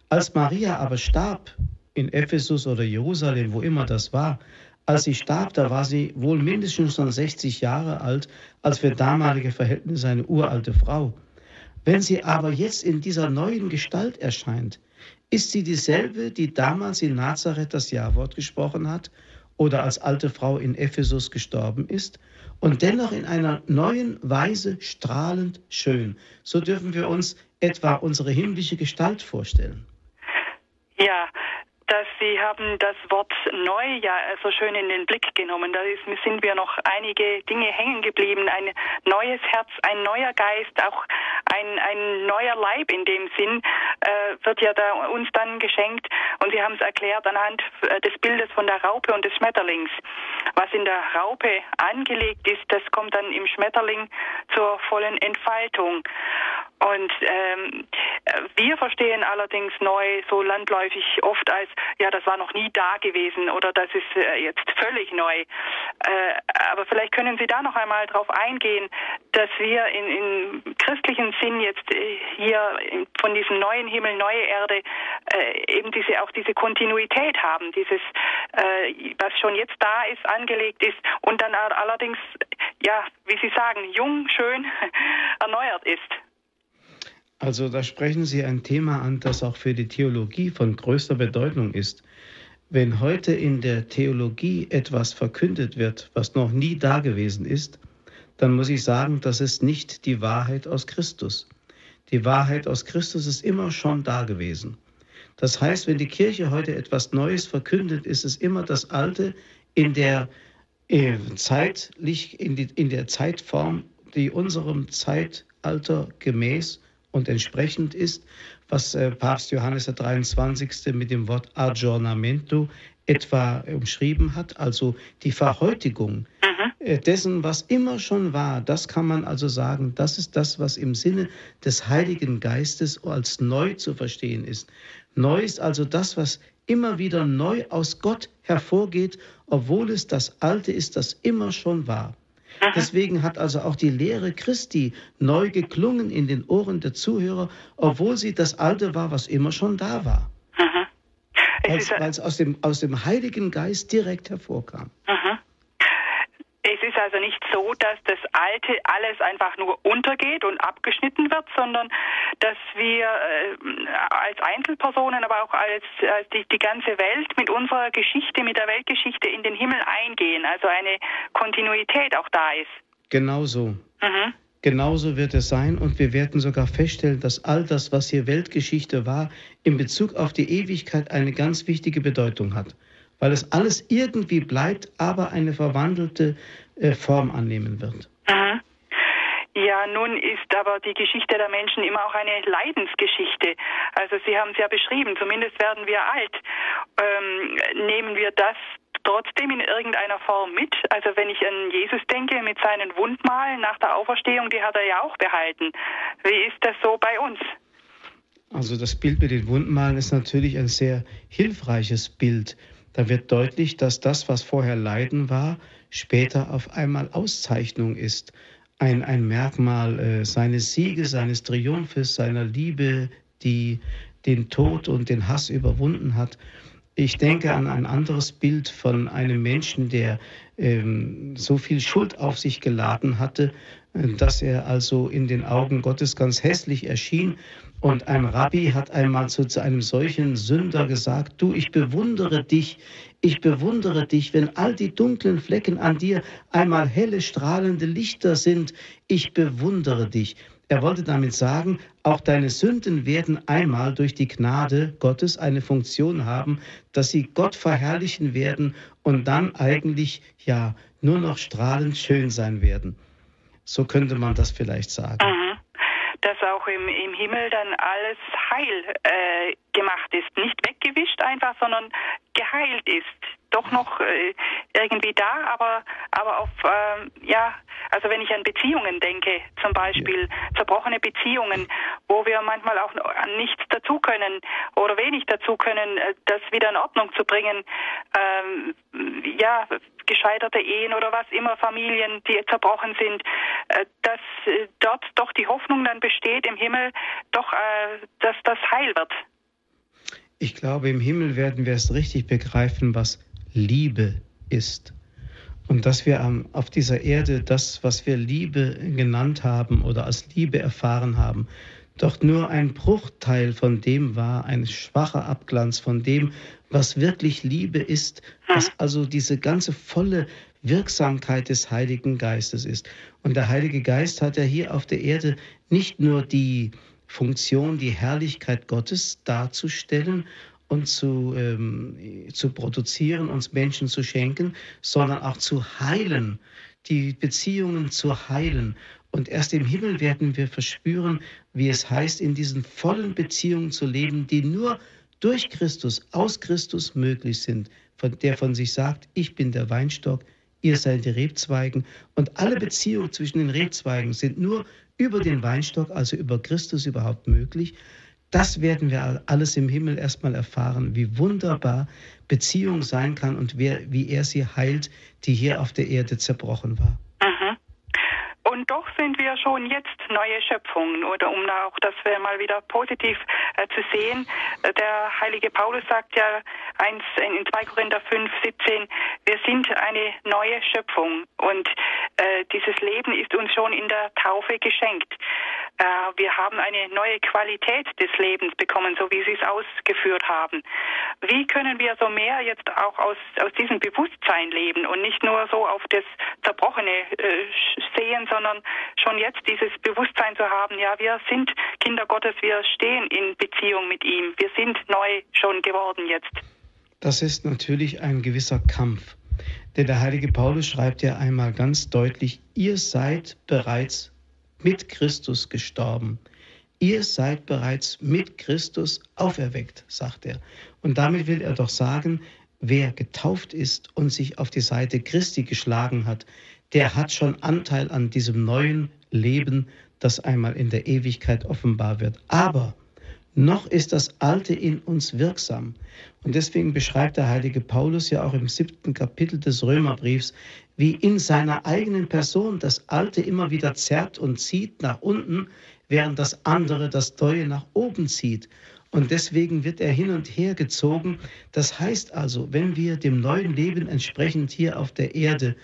Als Maria aber starb in Ephesus oder Jerusalem, wo immer das war, als sie starb, da war sie wohl mindestens schon 60 Jahre alt, als für damalige Verhältnisse eine uralte Frau. Wenn sie aber jetzt in dieser neuen Gestalt erscheint, ist sie dieselbe, die damals in Nazareth das Jawort gesprochen hat oder als alte Frau in Ephesus gestorben ist und dennoch in einer neuen Weise strahlend schön. So dürfen wir uns etwa unsere himmlische Gestalt vorstellen. Ja, dass Sie haben das Wort neu ja so schön in den Blick genommen. Da sind wir noch einige Dinge hängen geblieben. Ein neues Herz, ein neuer Geist, auch ein, ein neuer Leib in dem Sinn äh, wird ja da uns dann geschenkt. Und Sie haben es erklärt anhand äh, des Bildes von der Raupe und des Schmetterlings. Was in der Raupe angelegt ist, das kommt dann im Schmetterling zur vollen Entfaltung. Und ähm, wir verstehen allerdings neu so landläufig oft als, ja, das war noch nie da gewesen oder das ist äh, jetzt völlig neu. Äh, aber vielleicht können Sie da noch einmal drauf eingehen, dass wir in, in christlichen Sinn jetzt äh, hier von diesem neuen Himmel, neue Erde äh, eben diese auch diese Kontinuität haben, dieses äh, was schon jetzt da ist, angelegt ist und dann allerdings ja, wie Sie sagen, jung, schön erneuert ist. Also da sprechen Sie ein Thema an, das auch für die Theologie von größter Bedeutung ist. Wenn heute in der Theologie etwas verkündet wird, was noch nie da gewesen ist, dann muss ich sagen, das ist nicht die Wahrheit aus Christus. Die Wahrheit aus Christus ist immer schon da gewesen. Das heißt, wenn die Kirche heute etwas Neues verkündet, ist es immer das Alte in der äh, zeitlich, in, die, in der Zeitform, die unserem Zeitalter gemäß und entsprechend ist, was äh, Papst Johannes der 23. mit dem Wort Aggiornamento etwa umschrieben hat, also die Verhäutigung mhm. äh, dessen, was immer schon war. Das kann man also sagen, das ist das, was im Sinne des Heiligen Geistes als neu zu verstehen ist. Neu ist also das, was immer wieder neu aus Gott hervorgeht, obwohl es das Alte ist, das immer schon war. Deswegen hat also auch die Lehre Christi neu geklungen in den Ohren der Zuhörer, obwohl sie das Alte war, was immer schon da war. Weil es aus dem, aus dem Heiligen Geist direkt hervorkam. Mhm. Es ist also nicht so, dass das Alte alles einfach nur untergeht und abgeschnitten wird, sondern dass wir äh, als Einzelpersonen, aber auch als, als die, die ganze Welt mit unserer Geschichte, mit der Weltgeschichte in den Himmel eingehen. Also eine Kontinuität auch da ist. Genau so. Mhm. Genauso wird es sein und wir werden sogar feststellen, dass all das, was hier Weltgeschichte war, in Bezug auf die Ewigkeit eine ganz wichtige Bedeutung hat weil es alles irgendwie bleibt, aber eine verwandelte äh, Form annehmen wird. Mhm. Ja, nun ist aber die Geschichte der Menschen immer auch eine Leidensgeschichte. Also Sie haben es ja beschrieben, zumindest werden wir alt. Ähm, nehmen wir das trotzdem in irgendeiner Form mit? Also wenn ich an Jesus denke mit seinen Wundmalen nach der Auferstehung, die hat er ja auch behalten. Wie ist das so bei uns? Also das Bild mit den Wundmalen ist natürlich ein sehr hilfreiches Bild. Da wird deutlich, dass das, was vorher Leiden war, später auf einmal Auszeichnung ist. Ein, ein Merkmal äh, seines Sieges, seines Triumphes, seiner Liebe, die den Tod und den Hass überwunden hat. Ich denke an ein anderes Bild von einem Menschen, der ähm, so viel Schuld auf sich geladen hatte, äh, dass er also in den Augen Gottes ganz hässlich erschien und ein Rabbi hat einmal zu, zu einem solchen Sünder gesagt, du, ich bewundere dich, ich bewundere dich, wenn all die dunklen Flecken an dir einmal helle, strahlende Lichter sind, ich bewundere dich. Er wollte damit sagen, auch deine Sünden werden einmal durch die Gnade Gottes eine Funktion haben, dass sie Gott verherrlichen werden und dann eigentlich ja nur noch strahlend schön sein werden. So könnte man das vielleicht sagen. Dass auch im, im Himmel dann alles heil äh, gemacht ist. Nicht weggewischt einfach, sondern geheilt ist. Doch noch äh, irgendwie da, aber, aber auf, äh, ja, also wenn ich an Beziehungen denke, zum Beispiel ja. zerbrochene Beziehungen, wo wir manchmal auch nichts dazu können oder wenig dazu können, äh, das wieder in Ordnung zu bringen, ähm, ja, gescheiterte Ehen oder was immer, Familien, die zerbrochen sind, äh, dass äh, dort doch die Hoffnung dann besteht im Himmel, doch, dass das heil wird. Ich glaube, im Himmel werden wir es richtig begreifen, was Liebe ist. Und dass wir auf dieser Erde das, was wir Liebe genannt haben oder als Liebe erfahren haben, doch nur ein Bruchteil von dem war, ein schwacher Abglanz von dem, was wirklich Liebe ist, was also diese ganze volle Wirksamkeit des Heiligen Geistes ist. Und der Heilige Geist hat ja hier auf der Erde nicht nur die Funktion, die Herrlichkeit Gottes darzustellen und zu, ähm, zu produzieren, uns Menschen zu schenken, sondern auch zu heilen, die Beziehungen zu heilen. Und erst im Himmel werden wir verspüren, wie es heißt, in diesen vollen Beziehungen zu leben, die nur durch Christus, aus Christus möglich sind, von der von sich sagt, ich bin der Weinstock, ihr seid die Rebzweigen. Und alle Beziehungen zwischen den Rebzweigen sind nur über den Weinstock, also über Christus überhaupt möglich. Das werden wir alles im Himmel erstmal erfahren, wie wunderbar Beziehung sein kann und wer, wie er sie heilt, die hier auf der Erde zerbrochen war. Doch sind wir schon jetzt neue Schöpfungen, oder um auch das mal wieder positiv äh, zu sehen. Äh, der heilige Paulus sagt ja eins in 2 Korinther 5, 17, wir sind eine neue Schöpfung und äh, dieses Leben ist uns schon in der Taufe geschenkt. Äh, wir haben eine neue Qualität des Lebens bekommen, so wie Sie es ausgeführt haben. Wie können wir so mehr jetzt auch aus, aus diesem Bewusstsein leben und nicht nur so auf das Zerbrochene äh, sehen, sondern schon jetzt dieses Bewusstsein zu haben, ja, wir sind Kinder Gottes, wir stehen in Beziehung mit ihm, wir sind neu schon geworden jetzt. Das ist natürlich ein gewisser Kampf. Denn der heilige Paulus schreibt ja einmal ganz deutlich, ihr seid bereits mit Christus gestorben. Ihr seid bereits mit Christus auferweckt, sagt er. Und damit will er doch sagen, wer getauft ist und sich auf die Seite Christi geschlagen hat, der hat schon Anteil an diesem neuen Leben, das einmal in der Ewigkeit offenbar wird. Aber noch ist das Alte in uns wirksam. Und deswegen beschreibt der heilige Paulus ja auch im siebten Kapitel des Römerbriefs, wie in seiner eigenen Person das Alte immer wieder zerrt und zieht nach unten, während das andere das Neue nach oben zieht. Und deswegen wird er hin und her gezogen. Das heißt also, wenn wir dem neuen Leben entsprechend hier auf der Erde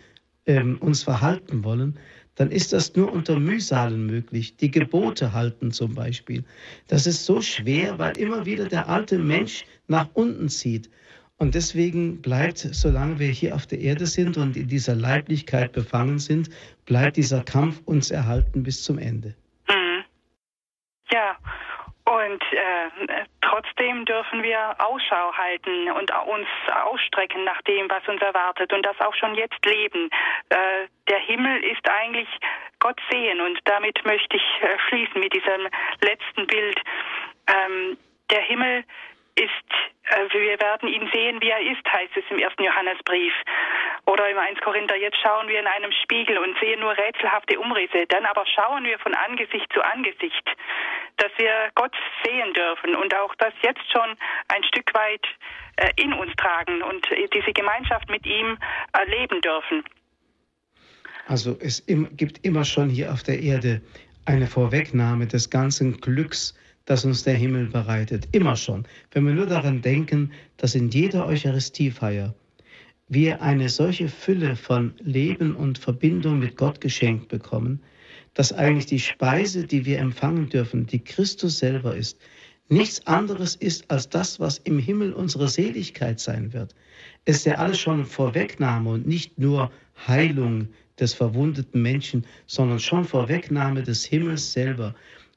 ähm, uns verhalten wollen, dann ist das nur unter Mühsalen möglich. Die Gebote halten zum Beispiel. Das ist so schwer, weil immer wieder der alte Mensch nach unten zieht. Und deswegen bleibt, solange wir hier auf der Erde sind und in dieser Leiblichkeit befangen sind, bleibt dieser Kampf uns erhalten bis zum Ende. Mhm. Ja, und äh, trotzdem dürfen wir Ausschau halten und uns ausstrecken nach dem, was uns erwartet und das auch schon jetzt leben. Äh, der Himmel ist eigentlich Gott sehen und damit möchte ich äh, schließen mit diesem letzten Bild. Ähm, der Himmel ist, äh, wir werden ihn sehen, wie er ist, heißt es im ersten Johannesbrief. Oder im 1 Korinther, jetzt schauen wir in einem Spiegel und sehen nur rätselhafte Umrisse. Dann aber schauen wir von Angesicht zu Angesicht, dass wir Gott sehen dürfen und auch das jetzt schon ein Stück weit äh, in uns tragen und diese Gemeinschaft mit ihm erleben dürfen. Also es gibt immer schon hier auf der Erde eine Vorwegnahme des ganzen Glücks, das uns der Himmel bereitet. Immer schon. Wenn wir nur daran denken, dass in jeder Eucharistiefeier wir eine solche Fülle von Leben und Verbindung mit Gott geschenkt bekommen, dass eigentlich die Speise, die wir empfangen dürfen, die Christus selber ist, nichts anderes ist als das, was im Himmel unsere Seligkeit sein wird. Es ist ja alles schon Vorwegnahme und nicht nur Heilung des verwundeten Menschen, sondern schon Vorwegnahme des Himmels selber.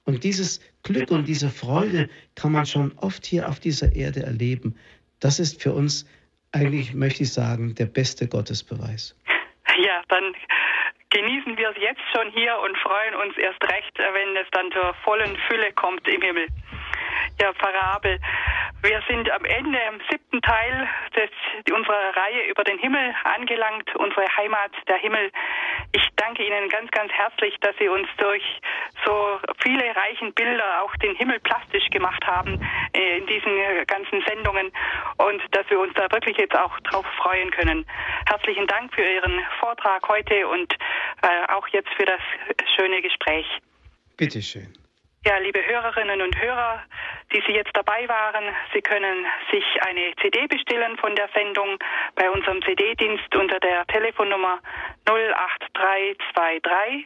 Und dieses Glück und diese Freude kann man schon oft hier auf dieser Erde erleben. Das ist für uns eigentlich, möchte ich sagen, der beste Gottesbeweis. Ja, dann genießen wir es jetzt schon hier und freuen uns erst recht, wenn es dann zur vollen Fülle kommt im Himmel. Ja, Parabel. Wir sind am Ende im siebten Teil des, unserer Reihe über den Himmel angelangt, unsere Heimat, der Himmel. Ich danke Ihnen ganz, ganz herzlich, dass Sie uns durch so viele reichen Bilder auch den Himmel plastisch gemacht haben äh, in diesen ganzen Sendungen und dass wir uns da wirklich jetzt auch drauf freuen können. Herzlichen Dank für Ihren Vortrag heute und äh, auch jetzt für das schöne Gespräch. Bitteschön. Ja, liebe Hörerinnen und Hörer, die Sie jetzt dabei waren, Sie können sich eine CD bestellen von der Sendung bei unserem CD-Dienst unter der Telefonnummer 08323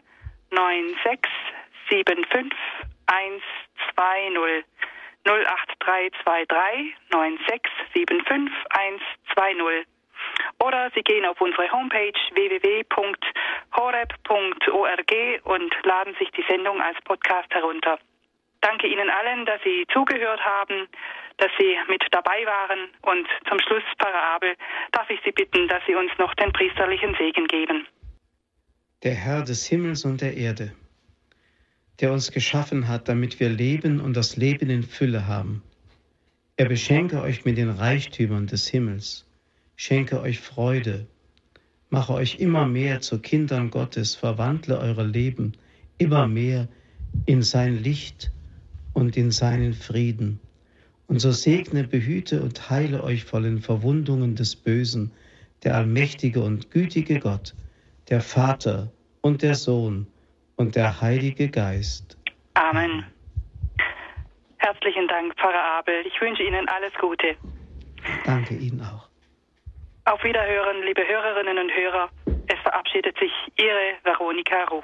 9675 120. 08323 9675 120. Oder Sie gehen auf unsere Homepage www.horeb.org und laden sich die Sendung als Podcast herunter. Danke Ihnen allen, dass Sie zugehört haben, dass Sie mit dabei waren und zum Schluss, Pfarrer Abel, darf ich Sie bitten, dass Sie uns noch den priesterlichen Segen geben. Der Herr des Himmels und der Erde der uns geschaffen hat, damit wir leben und das Leben in Fülle haben. Er beschenke euch mit den Reichtümern des Himmels, schenke euch Freude, mache euch immer mehr zu Kindern Gottes, verwandle eure Leben immer mehr in sein Licht und in seinen Frieden. Und so segne, behüte und heile euch vor den Verwundungen des Bösen, der allmächtige und gütige Gott, der Vater und der Sohn und der Heilige Geist. Amen. Herzlichen Dank, Pfarrer Abel. Ich wünsche Ihnen alles Gute. Danke Ihnen auch. Auf Wiederhören, liebe Hörerinnen und Hörer. Es verabschiedet sich Ihre Veronika Ruf.